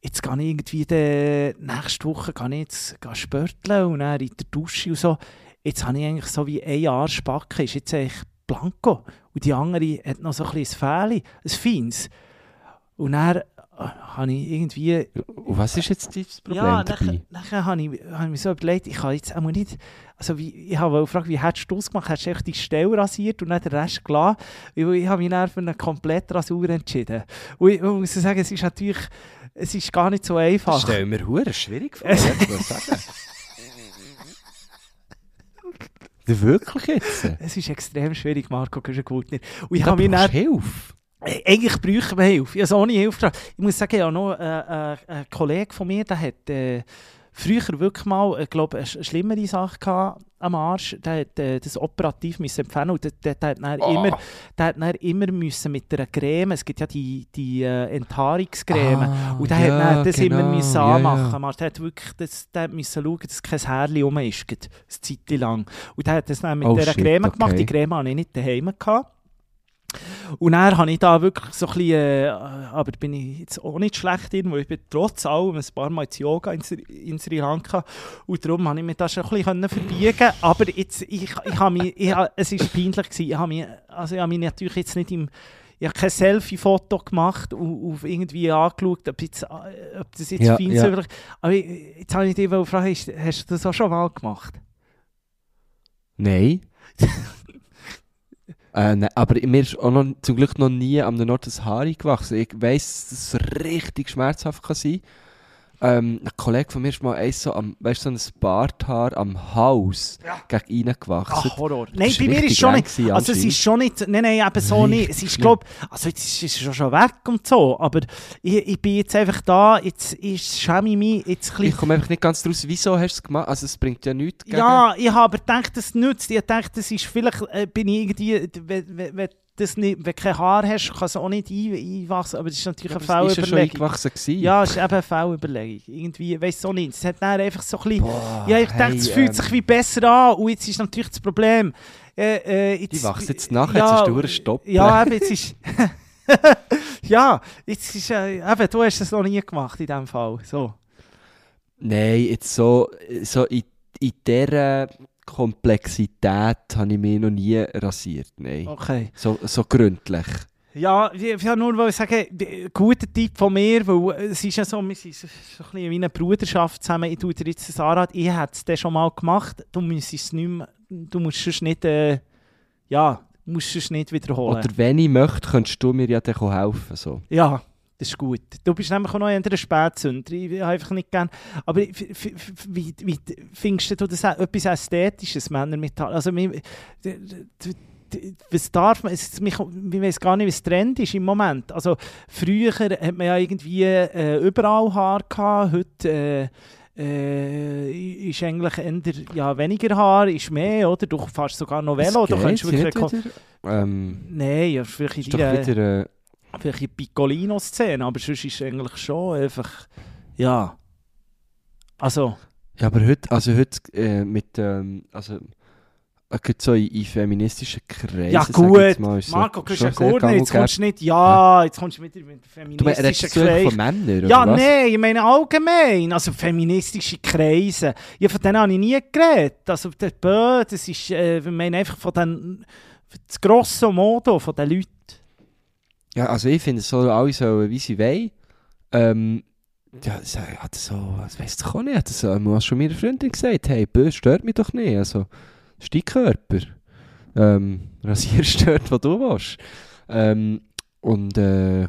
jetzt gehe ich irgendwie de, nächste Woche gehe ich jetzt spörteln und dann in der Dusche und so. Jetzt habe ich eigentlich so wie ein Jahr Spacke, ist jetzt eigentlich blanco. Und die andere hat noch so ein ein Fähli, ein feines. Und dann habe ich irgendwie Und was ist jetzt das Problem ja, dabei? nachher, nachher habe ich, habe ich mir so überlegt, ich kann jetzt auch nicht, also wie, ich habe gefragt, wie hättest du das gemacht? Hättest du echt die Stelle rasiert und dann den Rest gelassen? Weil ich habe mich dann für eine komplette Rasur entschieden. Und ich muss sagen, es ist natürlich, es ist gar nicht so Das einfach. stell mir hure schwierig vor, Es- ich muss sagen. Wirklich jetzt? Es ist extrem schwierig, Marco Güschen-Gutner. Und ich habe brauchst dann, Hilfe. Äh, Eigentlich bräuchte man Hilfe. Ich habe ohne Hilfe. Ich muss sagen, ja, noch äh, äh, ein Kollege von mir, der hat äh, früher wirklich mal, ich glaube, eine sch- schlimmere Sache gehabt am Arsch. Der hat äh, das operativ müssen empfehlen und der, der, der hat dann Oh. immer, der hat dann immer müssen mit einer Creme, es gibt ja die, die äh, Enthaarungscreme, Ah, und der ja, hat dann das immer genau. müssen Ja, anmachen. Man, Der hat wirklich das, der hat müssen schauen, dass kein Härchen rum ist, eine Zeit lang. Und der hat das dann mit Oh, dieser shit, Creme gemacht. okay. Die Creme hatte ich nicht daheim. Gehabt. Und dann habe ich da wirklich so ein bisschen, äh, aber bin ich jetzt auch nicht schlecht in, weil ich bin trotz allem ein paar Mal ins Yoga in, in Sri Lanka und darum habe ich mir das schon ein bisschen verbiegen aber jetzt, ich, ich habe mich, ich, es war peinlich gewesen, ich habe mich, also ich habe mich natürlich jetzt nicht im, ich habe kein Selfie-Foto gemacht und, und irgendwie angeschaut, ob, jetzt, äh, ob das jetzt Ja, fein ja. ist. Aber jetzt habe ich dich gefragt, hast du das auch schon mal gemacht? Nein. äh, nein, aber mir ist auch noch, zum Glück noch nie am Ort das Haar gewachsen. Ich weiss, dass es richtig schmerzhaft kann sein ähm, ein Kollege von mir ist mal eins so, am, weißt, so ein Barthaar am Hals Ja. gegen reingewachsen. Ach, Horror. Nein, bei mir ist schon nicht. gewesen, Also, es ist schon nicht. Nein, nein, eben so nicht. Es ist, glaube Also, jetzt ist es schon, schon weg und so. Aber ich, ich bin jetzt einfach da. Jetzt ist, schäme ich mich jetzt ein Ich komme einfach nicht ganz draus, wieso hast du es gemacht? Also es bringt ja nichts gegen... Ja, ich habe aber gedacht, das nützt. Ich dachte, das ist vielleicht. Äh, bin ich irgendwie. Wenn, wenn, wenn, das nicht, wenn du kein Haar hast, kann es auch nicht ein, einwachsen. Aber das ist natürlich aber eine es ist ja schon Fehlüberlegung. eingewachsen gewesen. Ja, es ist eben eine Fehlüberlegung. Irgendwie, weiß auch nicht. Es hat dann einfach so ein bisschen. Boah, Ja, ich dachte, hey, es fühlt ähm, sich wie besser an. Und jetzt ist natürlich das Problem. Äh, äh, jetzt, Die wachsen jetzt nach, jetzt hast du einen Stopp. Ja, eben, jetzt ist. ja, jetzt ist. Äh, eben, du hast es noch nie gemacht in diesem Fall. So. Nein, jetzt so, so in, in dieser Komplexität habe ich mich noch nie rasiert. Nein. Okay. So, so gründlich. Ja, ich ich will nur wollte sagen, ein guter Tipp von mir, weil es ist ja so, wir sind so so ein bisschen wie eine Bruderschaft zusammen. Ich tue dir jetzt das Anrat, ich hätte es dann schon mal gemacht. Du musst es nicht mehr, du musst es nicht, äh, ja, musst es nicht wiederholen. Oder wenn ich möchte, könntest du mir ja dann helfen. So. Ja, das ist gut. Du bist nämlich auch noch ein Spätzünder. Ich habe einfach nicht gern. Aber wie, wie findest du das auch etwas Ästhetisches, Männer mit Haar? Also, d- was darf man? Es, ich weiß gar nicht, wie es Trend ist im Moment. Also, früher hat man ja irgendwie äh, überall Haar gehabt. Heute äh, äh, ist eigentlich eher, ja, weniger Haar, ist mehr, oder? Du fährst sogar noch Velo. Du kannst wirklich. wieder. Ähm, Nein, ja, vielleicht ist doch deiner- wieder... Vielleicht in Piccolino-Szene, aber sonst ist es eigentlich schon einfach, ja, also, ja, aber heute, also heute äh, mit... Ähm, also, äh, gerade so in, in feministischen Kreisen, ja gut, mal, so Marco, du ja gut nicht, jetzt kommst du nicht, ja, jetzt kommst du mit, mit Du feministischen du eigentlich von Kreisen. Männern, Ja, nein, ich meine allgemein, also feministische Kreise, ja, von denen habe ich nie geredet, also Bö, das ist, äh, ich meine einfach von den, das grosse Modo von den Leuten. Ja, also ich finde, es sollen alle so, wie sie wollen. Ähm, ja, ja, das so, das weiss ich auch nicht. Das hat schon meiner Freundin gesagt, hey, Böse stört mich doch nicht. Also, das ist dein Körper. Ähm, Rasier stört, was du willst. Ähm, und äh,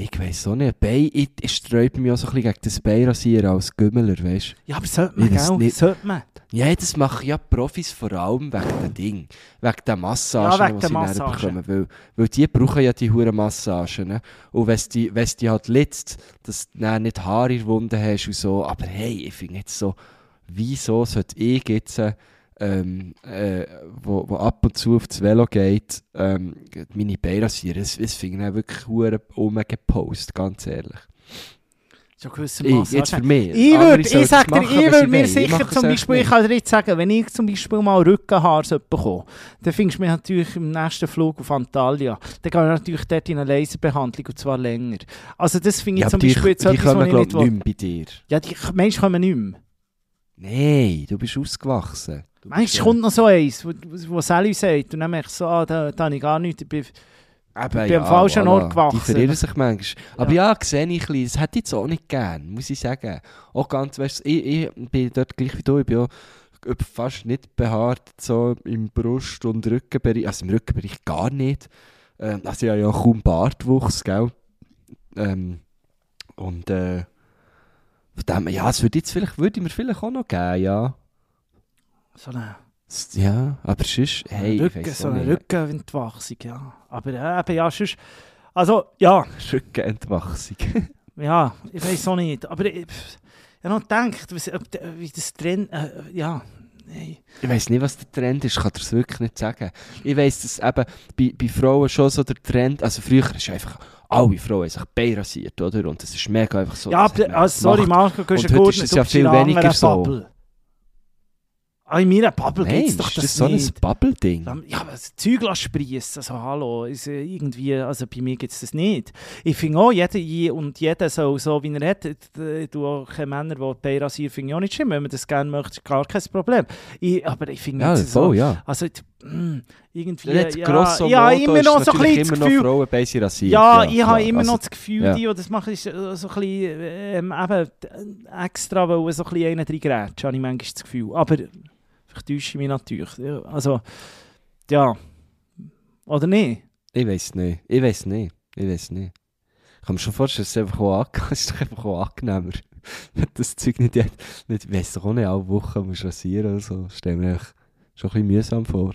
ich weiss auch nicht, Bein, ich, ich sträube mich auch so ein bisschen gegen das Beinrasieren als Gümmeler, weißt Ja, aber sollte man, Ich weiss gell? nicht. Sollte man. Ja, das machen ja Profis vor allem wegen dem Ding. Wegen der Massagen, Ja, wegen die sie dann Massagen. bekommen. Weil, weil die brauchen ja die huren Massagen. Ne? Und wenn die, wenn's die halt litzt, dass du nicht Haare in der Wunde hast und so. Aber hey, ich finde jetzt so, wieso sollte ich jetzt, äh, ähm, äh, wo, wo ab und zu aufs Velo geht, ähm, meine Beine rasieren? Das, das finde ich dann wirklich huren umgepostet, ganz ehrlich. So gewisse jetzt für mich. Ich, Andere würde, ich sag dir, ich würde mir sicher es zum Beispiel, ich kann dir jetzt sagen, wenn ich zum Beispiel mal Rückenhaar sollte bekommen dann findest du mich natürlich im nächsten Flug auf Antalya. Dann gehe ich natürlich dort in eine Laserbehandlung und zwar länger. Also das finde ich Ja, zum die, Beispiel jetzt die etwas, was ich nicht ich, nicht will. bei dir. Ja, die Menschen kommen nicht mehr. Nein, du bist ausgewachsen. Du Manchmal kommt noch so eins, wo, wo Sally sagt und dann merke ich so, ah, da, da habe ich gar nichts. Ich bin, Eben, bin am falschen Ort gewachsen. Die verirren sich manchmal. Aber ja, sehe ich ein bisschen, das hätte ich jetzt auch nicht gern, muss ich sagen. Auch ganz, weißt du, ich, ich bin dort gleich wie du, ich bin auch fast nicht behaart so im Brust- und Rückenbereich, also im Rückenbereich gar nicht. Ähm, also ich habe ja kaum Bartwuchs, gell. Ähm, und äh, von dem, ja, es würde jetzt vielleicht, würde ich mir vielleicht auch noch geben, ja. So eine, Ja, aber sonst, hey, ich Rücken, so eine nicht. Rückenwachsung, ja. Aber äh, eben, ja, sonst, also, ja, Rückenentwachsung. ja, ich weiß auch nicht. Aber ich, ich habe noch gedacht, was, wie das Trend, äh, ja, nein. Ich weiß nicht, was der Trend ist, ich kann dir das wirklich nicht sagen. Ich weiss, dass eben bei, bei Frauen schon so der Trend, also früher ist einfach, alle Frauen haben sich Bein rasiert, oder? Und das ist mega einfach so. ja, aber, also, sorry. Marco, du bist Und ja heute gut, ist es ja viel weniger so. Bubble. Ah, in meiner Bubble gibt es doch ist das, das so ein nicht. Bubble-Ding? Ja, aber das Zeug sprießen, also hallo, ist, äh, irgendwie, also bei mir gibt es das nicht. Ich finde auch, jeder je- und jeder so, so wie er hat, äh, du auch keine Männer, die Beine rasieren, finde ich auch nicht schlimm, wenn man das gerne möchte, gar kein Problem. Ich, aber ich finde Ja, jetzt so, voll, ja. also mh, irgendwie, Jetzt ja, grosso ja, modo immer noch so ein bisschen das Gefühl, Frauen Bein sind rasiert. ja, ich habe immer Also, noch das Gefühl, ja. die, die das machen, ist äh, so ein bisschen ähm, eben, äh, extra, weil so ein bisschen drin grätscht, habe ich manchmal das Gefühl. Aber ich täusche mich natürlich. Also, ja. Oder nicht? Ich weiß nicht. Ich weiß nicht. Ich weiß nicht. kann mir schon vorstellen, es ist einfach auch, ange es ist einfach auch angenehmer. Wenn das Zeug nicht, nicht, weiss doch auch nicht, alle Wochen musst rasieren oder so. Stell mir schon ein bisschen mühsam vor.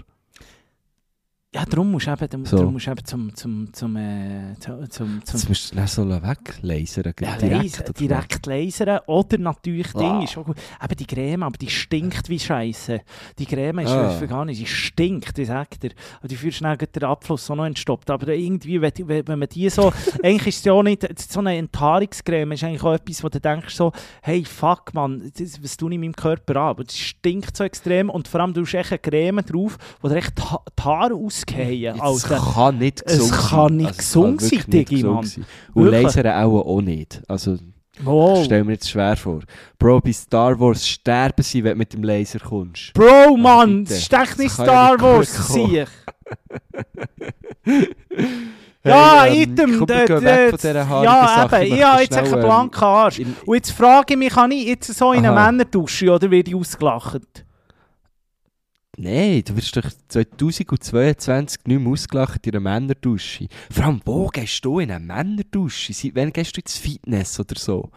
Ja, darum musst du eben, darum, So. darum musst eben zum, zum, zum, äh, zum, zum, Jetzt zum musst du so weglasern. ja, direkt. oder direkt lasern. Oder natürlich Ding Ah. ist auch gut. Eben die Creme, aber die stinkt wie Scheiße. Die Creme ist Ah. gar nicht, die stinkt, ich sag dir. Aber die führst schnell den Abfluss so noch entstoppt. Aber irgendwie, wenn, wenn man die so, eigentlich ist es ja auch nicht, so eine Enthaarungscreme ist eigentlich auch etwas, wo du denkst so, hey, fuck, man, das, was tue ich meinem Körper an? Aber das stinkt so extrem und vor allem du hast echt eine Creme drauf, wo dir echt die Ha- die Haare ausgehen. Es kann nicht Es gesund sein. kann nicht Also, es gesund sein, Digi, Mann. Und lasern auch, auch nicht. Also, Wow. stell mir jetzt schwer vor. Bro, bei Star Wars sterben sie, wenn du mit dem Laser kommst. Bro, Mann, bitte. das ist echt nicht Star Wars, sieh Ja, Hey, ähm, item. komm, wir weg von dieser Ja, Sache. eben, Ich habe jetzt einen ähm, blanken Arsch. in- Und jetzt frage ich mich, kann ich jetzt so in eine Aha. Männerdusche oder werde ich ausgelacht? Nein, du wirst doch 2022 nicht mehr ausgelacht in einer Männerdusche. Vor allem, wo gehst du in eine Männerdusche? Seit wann gehst du ins Fitness oder so?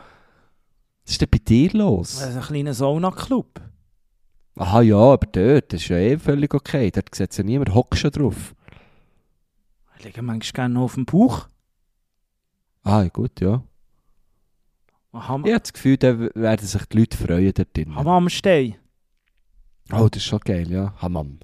Was ist denn bei dir los? Also ein kleiner Sauna-Club. Aha, ja, aber dort, das ist ja eh völlig okay. Dort sieht ja niemand, hockst schon drauf. Ich liege manchmal gerne auf dem Bauch. Ah, ja, gut, ja. Ham Ich habe das Gefühl, da werden sich die Leute freuen dort drin. Hammerstein. Oh, das ist schon geil, ja. Hammam.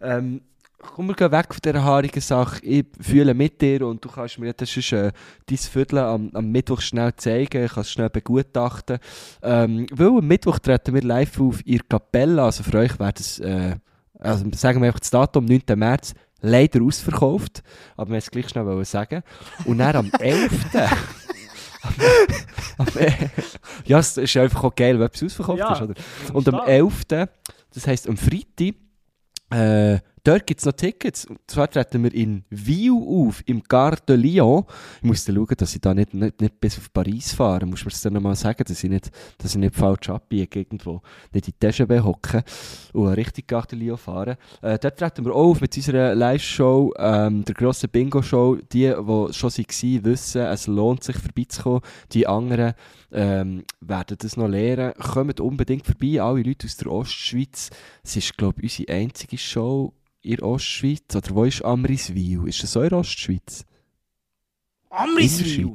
Ähm, komm, wir gehen weg von dieser haarigen Sache. Ich fühle mit dir und du kannst mir das ist, äh, dein Viertel am, am Mittwoch schnell zeigen. Ich kann es schnell begutachten. Ähm, weil am Mittwoch treten wir live auf der Kapelle. Also für euch wäre das, äh, also sagen wir einfach das Datum, 9. März, leider ausverkauft. Aber wir es gleich schnell sagen. Und dann am 11. am, am, ja, es ist einfach auch geil, wenn etwas ausverkauft Ja. ist, oder? Und am 11., das heisst am Freitag, äh, dort gibt es noch Tickets. Und zwar treten wir in Viu auf, im Gare de Lyon. Ich muss schauen, dass ich da nicht, nicht, nicht bis auf Paris fahre. Muss man es dann nochmal sagen, dass ich nicht, dass ich nicht falsch abbiege irgendwo. Nicht in die TGV hocken und richtig Gare de Lyon fahren. Äh, dort treten wir auf mit unserer Live-Show, ähm, der grossen Bingo-Show. Die, die schon waren, wissen, es lohnt sich vorbeizukommen. Die anderen ähm, werden das noch lernen. Kommt unbedingt vorbei, alle Leute aus der Ostschweiz. Es ist, glaube ich, unsere einzige Show in der Ostschweiz. Oder wo ist Amriswil? Ist das auch in der Ostschweiz? Amriswil.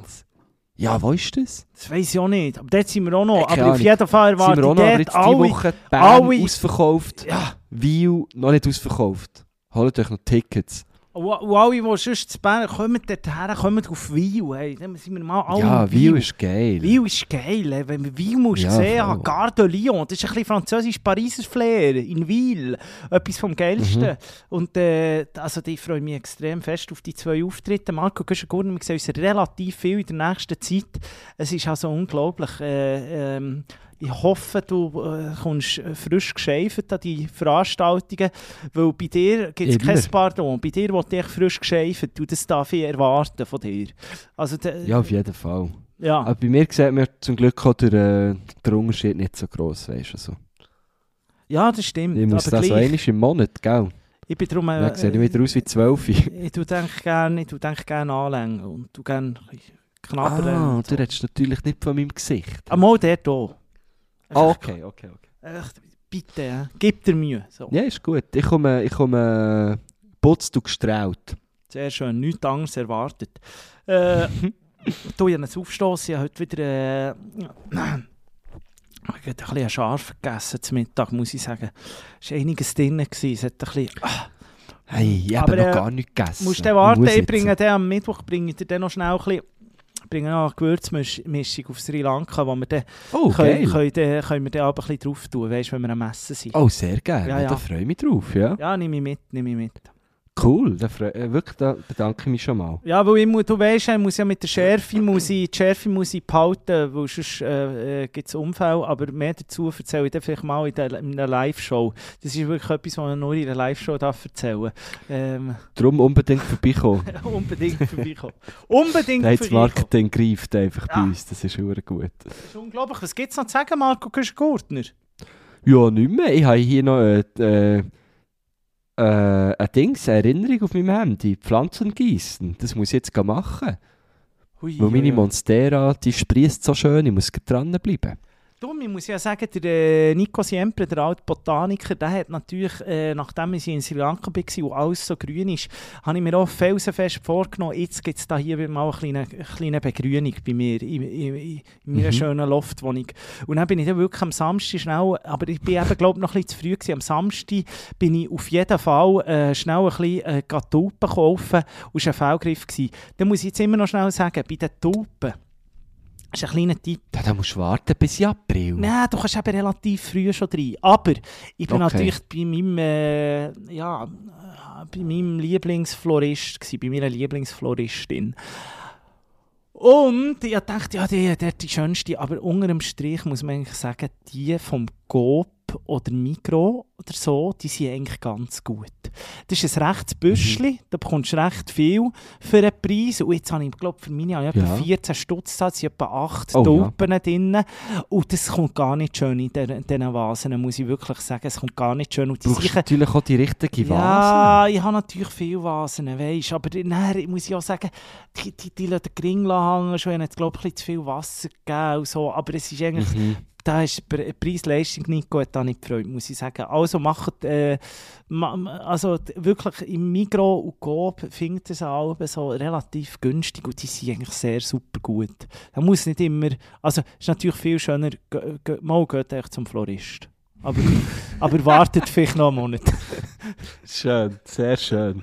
Ja, wo ist das? Das weiß ich auch nicht. Aber dort sind wir auch noch. Keine aber auf jeden Fall Sind erwarte wir auch noch, aber jetzt diese alle... Woche Bern alle- ausverkauft. Ja, Wiel noch nicht ausverkauft. Holt euch noch Tickets. Und alle, die sonst zu Bern kommen, dort her, kommen auf Wiel. Hey. Dann sind wir mal alle ja, Wiel ist geil. Wiel ist geil, ey. wenn man Wiel musst Ja, sehen voll. muss. Gare de Lyon, das ist ein bisschen französisch Pariser Flair in Wiel. Etwas vom Geilsten. Mhm. Und äh, also, ich freue mich extrem fest auf die zwei Auftritte. Marco Güschen-Gurner, wir sehen uns relativ viel in der nächsten Zeit. Es ist also unglaublich. Äh, ähm, ich hoffe, du äh, kommst äh, frisch geschäft an die Veranstaltungen, weil bei dir gibt es kein Pardon. Bei dir wollte ich frisch geschäft. Du, das darf ich erwarten von dir. Also, Ja, auf jeden Fall. ja. Aber bei mir sieht man zum Glück auch der, äh, der Unterschied nicht so gross, weißt du. So. Ja, das stimmt. Ich muss aber das so gleich, einmal im Monat, gell? ich bin darum... Dann sehe ich wieder aus wie 12. Ich tue denk gerne, denk gerne anlängen und du gerne knabbern. Ah, und du so. redest natürlich nicht von meinem Gesicht. Ah, mal der hier. Ah, okay, okay, okay. Echt, bitte, ja. gib dir Mühe. So. Ja, ist gut. Ich komme, ich komme äh, putzt und gestrahlt. Sehr schön, nichts anderes erwartet. Äh, du, ich habe einen Aufstoss, ich habe heute wieder... Äh, ich habe ein bisschen scharf gegessen zum Mittag, muss ich sagen. Es war einiges drin. gewesen. Es hat ein bisschen... Ah, Hey, ich Aber, habe noch äh, gar nichts gegessen. musst du warten, ich jetzt. bringe den am Mittwoch bringe ich dir dann noch schnell ein bisschen... bringe noch eine Gewürzmischung auf Sri Lanka, wo wir dann Oh, können, können, dann- können wir dann aber ein bisschen drauf tun, weißt, wenn wir am Essen sind. Oh, sehr gerne. Ja, ja. Da freue ich mich drauf, ja. Ja, nehme ich mit, nehme ich mit. Cool, da äh, wirklich, da bedanke ich mich schon mal. Ja, weil ich, du weißt, ich muss ja mit der Schärfe, muss ich, die Schärfe muss ich behalten, weil sonst äh, äh, gibt es Unfälle. Aber mehr dazu erzähle ich dann vielleicht mal in, der, in einer Live-Show. Das ist wirklich etwas, was man nur in einer Live-Show darf erzählen ähm, Darum unbedingt vorbeikommen. Unbedingt vorbeikommen. Unbedingt das vorbeikommen. Marketing greift einfach bei Ja. uns, das ist verdammt gut. Das ist unglaublich. Was gibt es noch zu sagen, Marco Güschen-Gurtner? Ja, nicht mehr. Ich habe hier noch äh, äh, ein Dings, eine Erinnerung auf meinem Handy. Pflanzen gießen. Das muss ich jetzt machen. Hui, Weil meine. Monstera, die sprießt so schön, ich muss dranbleiben. Du, ich muss ja sagen, der äh, Nico Siempre, der alte Botaniker, der hat natürlich, äh, nachdem ich in Sri Lanka war und alles so grün ist, habe ich mir auch felsenfest vorgenommen, jetzt gibt es da hier mal eine kleine, eine kleine Begrünung bei mir, in, in, in meiner Mhm. schönen Loftwohnung. Und dann bin ich dann wirklich am Samstag schnell, aber ich bin eben, glaube noch ein bisschen zu früh gewesen, am Samstag bin ich auf jeden Fall äh, schnell ein bisschen äh, Tulpen kaufen und es war ein Fehlgriff. Gewesen. Dann muss ich jetzt immer noch schnell sagen, bei den Tulpen, das ist ein kleiner Tipp, Ja, dann musst du warten bis April. Nein, du kannst eben relativ früh schon rein. Aber ich bin Okay. natürlich bei meinem, äh, ja, bei meinem Lieblingsflorist, gewesen, bei meiner Lieblingsfloristin. Und ich dachte, ja, die, die, die schönste, aber unter dem Strich muss man eigentlich sagen, die vom Coop oder Mikro oder so, die sind eigentlich ganz gut. Das ist ein rechtes Büschli, da bekommst du recht viel für einen Preis. Und jetzt habe ich, glaube für meine habe ich etwa Ja. 14 Stutz gezahlt, es sind etwa 8 Oh, ja. Tulpen drin. Und das kommt gar nicht schön in diesen- Vasen, muss ich wirklich sagen. Es kommt gar nicht schön. Und die brauchst sicher- natürlich auch die richtige Vase. ja, ich habe natürlich viele Vasen, weißt aber dann muss ich auch sagen, die, die, die lassen den Gring hängen, schon, ich habe jetzt, glaube ich, ein bisschen zu viel Wasser gegeben und so, aber es ist eigentlich, Mhm. Da ist Preis-Leistung Nico hat da nicht gefreut, muss ich sagen. Also macht, äh, also wirklich im Migro und Coop findet es auch so relativ günstig und die sind eigentlich sehr super gut. Da muss nicht immer, also es ist natürlich viel schöner, mal geht echt zum Florist. Aber, aber wartet vielleicht noch einen Monat. Schön, sehr schön.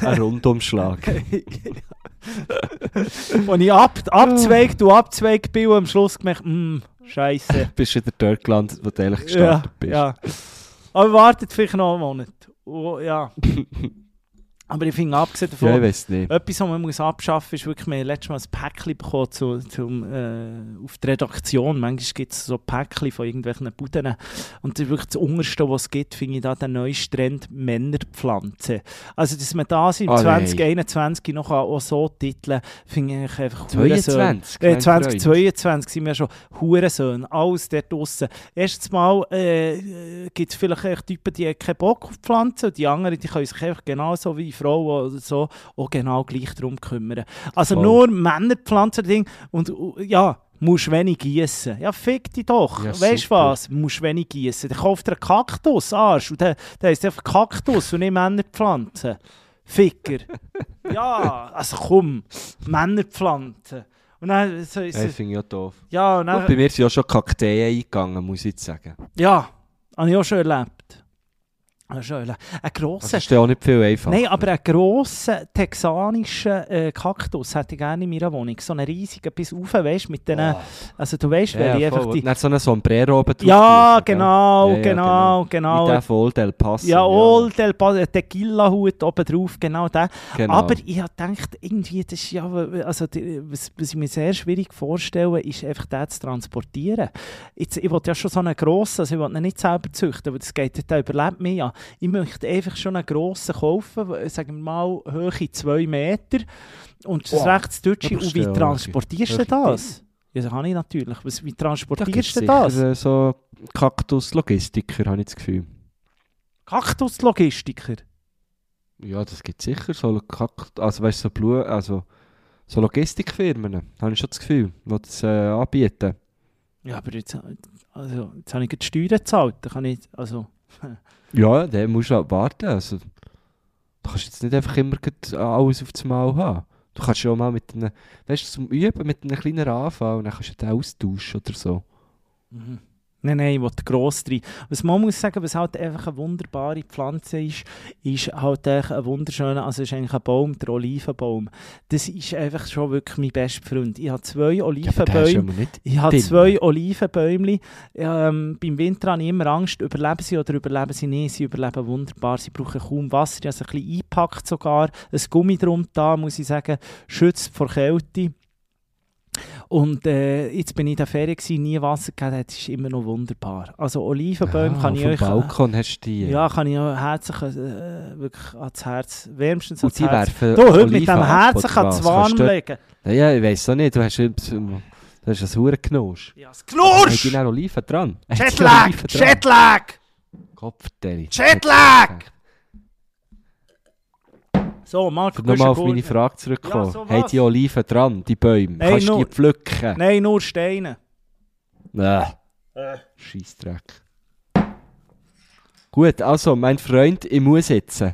Ein Rundumschlag. Als ich ab, abzweigt und abzweigt bin und am Schluss gemerkt, hm, scheiße. Bist du wieder dort gelandet, wo du eigentlich Ja, gestartet bist. ja. Aber wartet vielleicht noch einen Monat. Oh, ja. Aber ich finde, abgesehen davon, Ja, ich weiß nicht. etwas, was man muss abschaffen muss, ist wirklich, wir haben letztes Mal ein Päckchen bekommen zu, zum, äh, auf die Redaktion. Manchmal gibt es so Päckchen von irgendwelchen Buden. Und das ist wirklich das Unterste, was es gibt, finde ich da den neuesten Trend Männerpflanzen. Also, dass man da im Oh, nein. 2021 noch auch so titeln finde ich einfach Hurensohn. 22? Äh, mein Freund. 2022 sind wir schon Hurensöhne, alles dort draussen. Erstens mal äh, gibt es vielleicht Typen, die haben keinen Bock auf Pflanzen und die anderen, die können sich einfach genauso wie Frauen oder so auch genau gleich darum kümmern. Also Voll. nur Männerpflanzen Ding und ja, musst wenig gießen. Ja, fick dich doch. Ja, weißt du was? Musst wenig gießen. Dann kauft dir einen Kaktus, Arsch. Und der, der heisst einfach Kaktus und nicht Männerpflanzen. Ficker. ja, also komm, Männerpflanzen. Und dann, so, Ja, ich finde ich ja doof. ja, und Gut, bei dann, mir sind ja schon Kakteen eingegangen, muss ich jetzt sagen. ja, habe ich auch schon erlebt. Ein Das grosser, ist ja auch nicht viel einfacher. nein, aber einen grossen texanischen äh, Kaktus hätte ich gerne in meiner Wohnung. So einen riesigen bis rauf, weißt mit denen, also du weißt, ja, ich einfach die... Dann so einen Sombrero oben drauf Ja, genau, Ja, ja, genau, Wie genau. der von Old El Paso. Ja, Old El Paso, Tequila-Hut oben drauf, genau der. Genau. Aber ich habe gedacht, irgendwie, das ist ja, also, die- was, was ich mir sehr schwierig vorstelle, ist einfach den zu transportieren. Jetzt, ich will ja schon so einen grossen, also ich will ihn nicht selber züchten, aber das geht, der überlebt mich ja. Ich möchte einfach schon einen grossen kaufen, sagen wir mal, Höhe 2 Meter und das Wow. rechts Deutsche. Und wie transportierst du das? Ja, das kann ich natürlich. Was, wie transportierst du das? äh, so Kaktus-Logistiker, habe ich das Gefühl. Kaktuslogistiker. Ja, das gibt sicher so Kakt also weißt so Blu also so Logistikfirmen, habe ich schon das Gefühl, die das äh, anbieten. Ja, aber jetzt, also, jetzt habe ich die Steuern gezahlt. Da kann ich, also, Ja, dann musst du halt warten. Also, du kannst jetzt nicht einfach immer alles auf das Mal haben. Du kannst auch mal mit einem, weißt du, zum Üben mit einem kleinen anfangen und dann kannst du den austauschen oder so. Mhm. Nein, nein, ich will gross rein. Was man muss sagen, was halt einfach eine wunderbare Pflanze ist, ist halt ein wunderschöner, also ist eigentlich ein Baum, der Olivenbaum. Das ist einfach schon wirklich mein bester Freund. Ich habe zwei Ja, ja Olivenbäume. nicht Ich habe zwei Olivenbäume. Ähm, beim Winter habe ich immer Angst, überleben sie oder überleben sie nicht. Sie überleben wunderbar. Sie brauchen kaum Wasser. Ich habe sie ein bisschen eingepackt sogar. Ein Gummi drum da, muss ich sagen, schützt vor Kälte. Und äh, jetzt bin ich in der Ferien, gewesen, nie Wasser gegeben, das ist immer noch wunderbar. Also Olivenbäume Ah, kann ich euch... Balkon hast du die. Ja, kann ich euch herzlich äh, wirklich ans Herz, wärmstens ans Herz... werfen Du, heute mit dem Herzen kann es warm legen. Ja, ja, ich weiss auch nicht, du hast, du hast ein hure Knusch. Ja, Hast du knursch! noch Oliven dran? Jetlag! Jetlag! Kopfdeli. Jetlag! So, Marco Nochmal auf meine. Frage zurückkommen. Ja, so Haben die Oliven dran, die Bäume? Nein, Kannst du die pflücken? Nein, nur Steine. Nein. Scheissdreck. Gut, also, mein Freund, ich muss jetzt.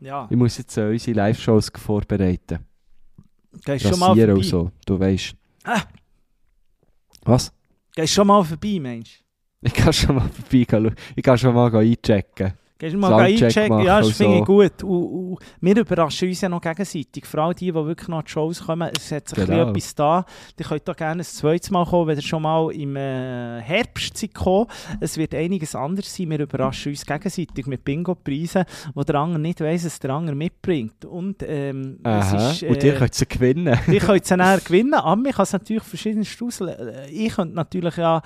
Ja, Ich muss jetzt äh, unsere Live-Shows vorbereiten. gehst schon mal vorbei. so, du weißt. Ah. Was? Gehst schon mal vorbei, Mensch. Ich kann schon mal vorbeigehen. Ich kann schon mal einchecken. Gehst du mal einchecken? machen Ja, das finde ich gut. Und, und wir überraschen uns ja noch gegenseitig. Vor allem die, die wirklich noch an die Shows kommen. Es hat sich ein Genau. bisschen etwas da. Die könnt auch gerne ein zweites Mal kommen, wenn ihr schon mal im äh, Herbst seid gekommen. Es wird einiges anders sein. Wir überraschen uns gegenseitig mit Bingo-Preisen, wo der andere nicht weiss, was der andere mitbringt. Und ähm, ist... und ihr äh, könnt sie gewinnen. Die können es dann gewinnen, aber man kann es natürlich verschiedenst auslösen. Ich könnte natürlich ja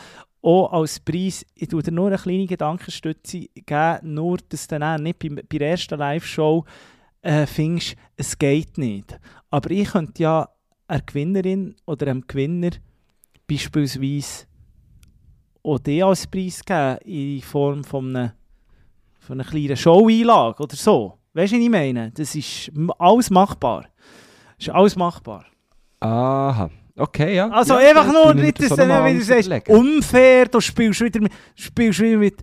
auch als Preis, ich tue dir nur eine kleine Gedankenstütze geben, nur dass du dann nicht bei, bei der ersten Live-Show äh, findest, es geht nicht. Aber ich könnte ja einer Gewinnerin oder einem Gewinner beispielsweise auch die als Preis geben in Form von einer, von einer kleinen Show-Einlage oder so. Weißt du, was ich meine? Das ist alles machbar. Das ist alles machbar. Aha. Okay, ja. Also ja, einfach nur nicht, dass das du wieder sagst, unfair, du spielst wieder mit, spielst wieder mit,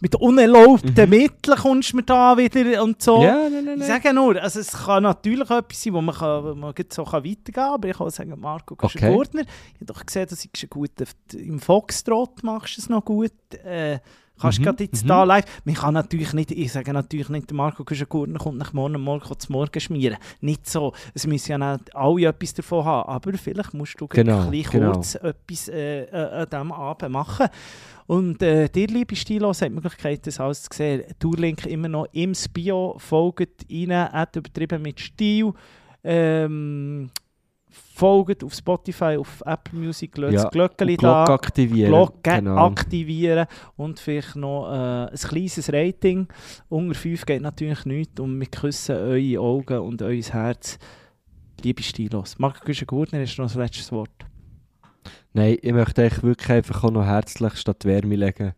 mit unerlaubten Mhm. Mitteln kommst du da wieder und so. Ja, nein, nein, Ich sage nur, also es kann natürlich etwas sein, wo man, kann, man gut so kann weitergehen kann, aber ich kann sagen, Marco Okay. Gurtner, ich habe doch gesehen, dass du gut auf- im Foxtrot machst du es noch gut. Äh, kannst Mhm, gerade jetzt mhm. da live, man kann natürlich nicht, ich sage natürlich nicht, Marco Gurtner kommt nach morgen morgen zum Morgen schmieren. Nicht so, es müssen ja nicht alle etwas davon haben, aber vielleicht musst du Genau, bisschen genau. kurz etwas äh, äh, an diesem Abend machen. Und äh, dir, liebe Stilo, hat die Möglichkeit, das alles zu sehen. Tourlink immer noch im Bio. Folgt rein, at übertrieben mit Stil. Ähm, folgt auf Spotify, auf Apple Music, lasst Ja, das Glöckchen Und Glocke da. aktivieren. Glocke genau. aktivieren und vielleicht noch äh, ein kleines Rating. Unter 5 geht natürlich nichts und wir küssen eure Augen und euer Herz. Liebe Stilos. Marco Güschen-Gurtner, hast du noch das letzte Wort? Nein, ich möchte euch wirklich einfach auch noch herzlich statt Wärme legen,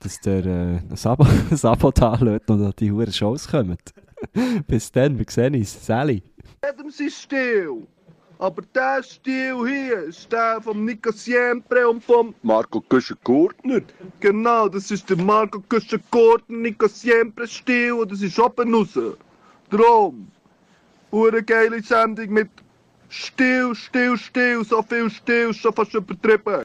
dass der äh, ein Abo, ein Abo da lädt und die hohen Shows kommen. Bis dann, wir sehen uns. Sally. jedem sein Stil. Aber Stil hier ist vom Nico Siempre und vom Marco Güschen-Gurtner. Genau, das ist der Marco Güschen-Gurtner, Nico Siempre Stil und das ist oben raus. Drum, hure geile Sendung mit Stil, Stil, Stil, so viel Stil, schon fast übertrieben.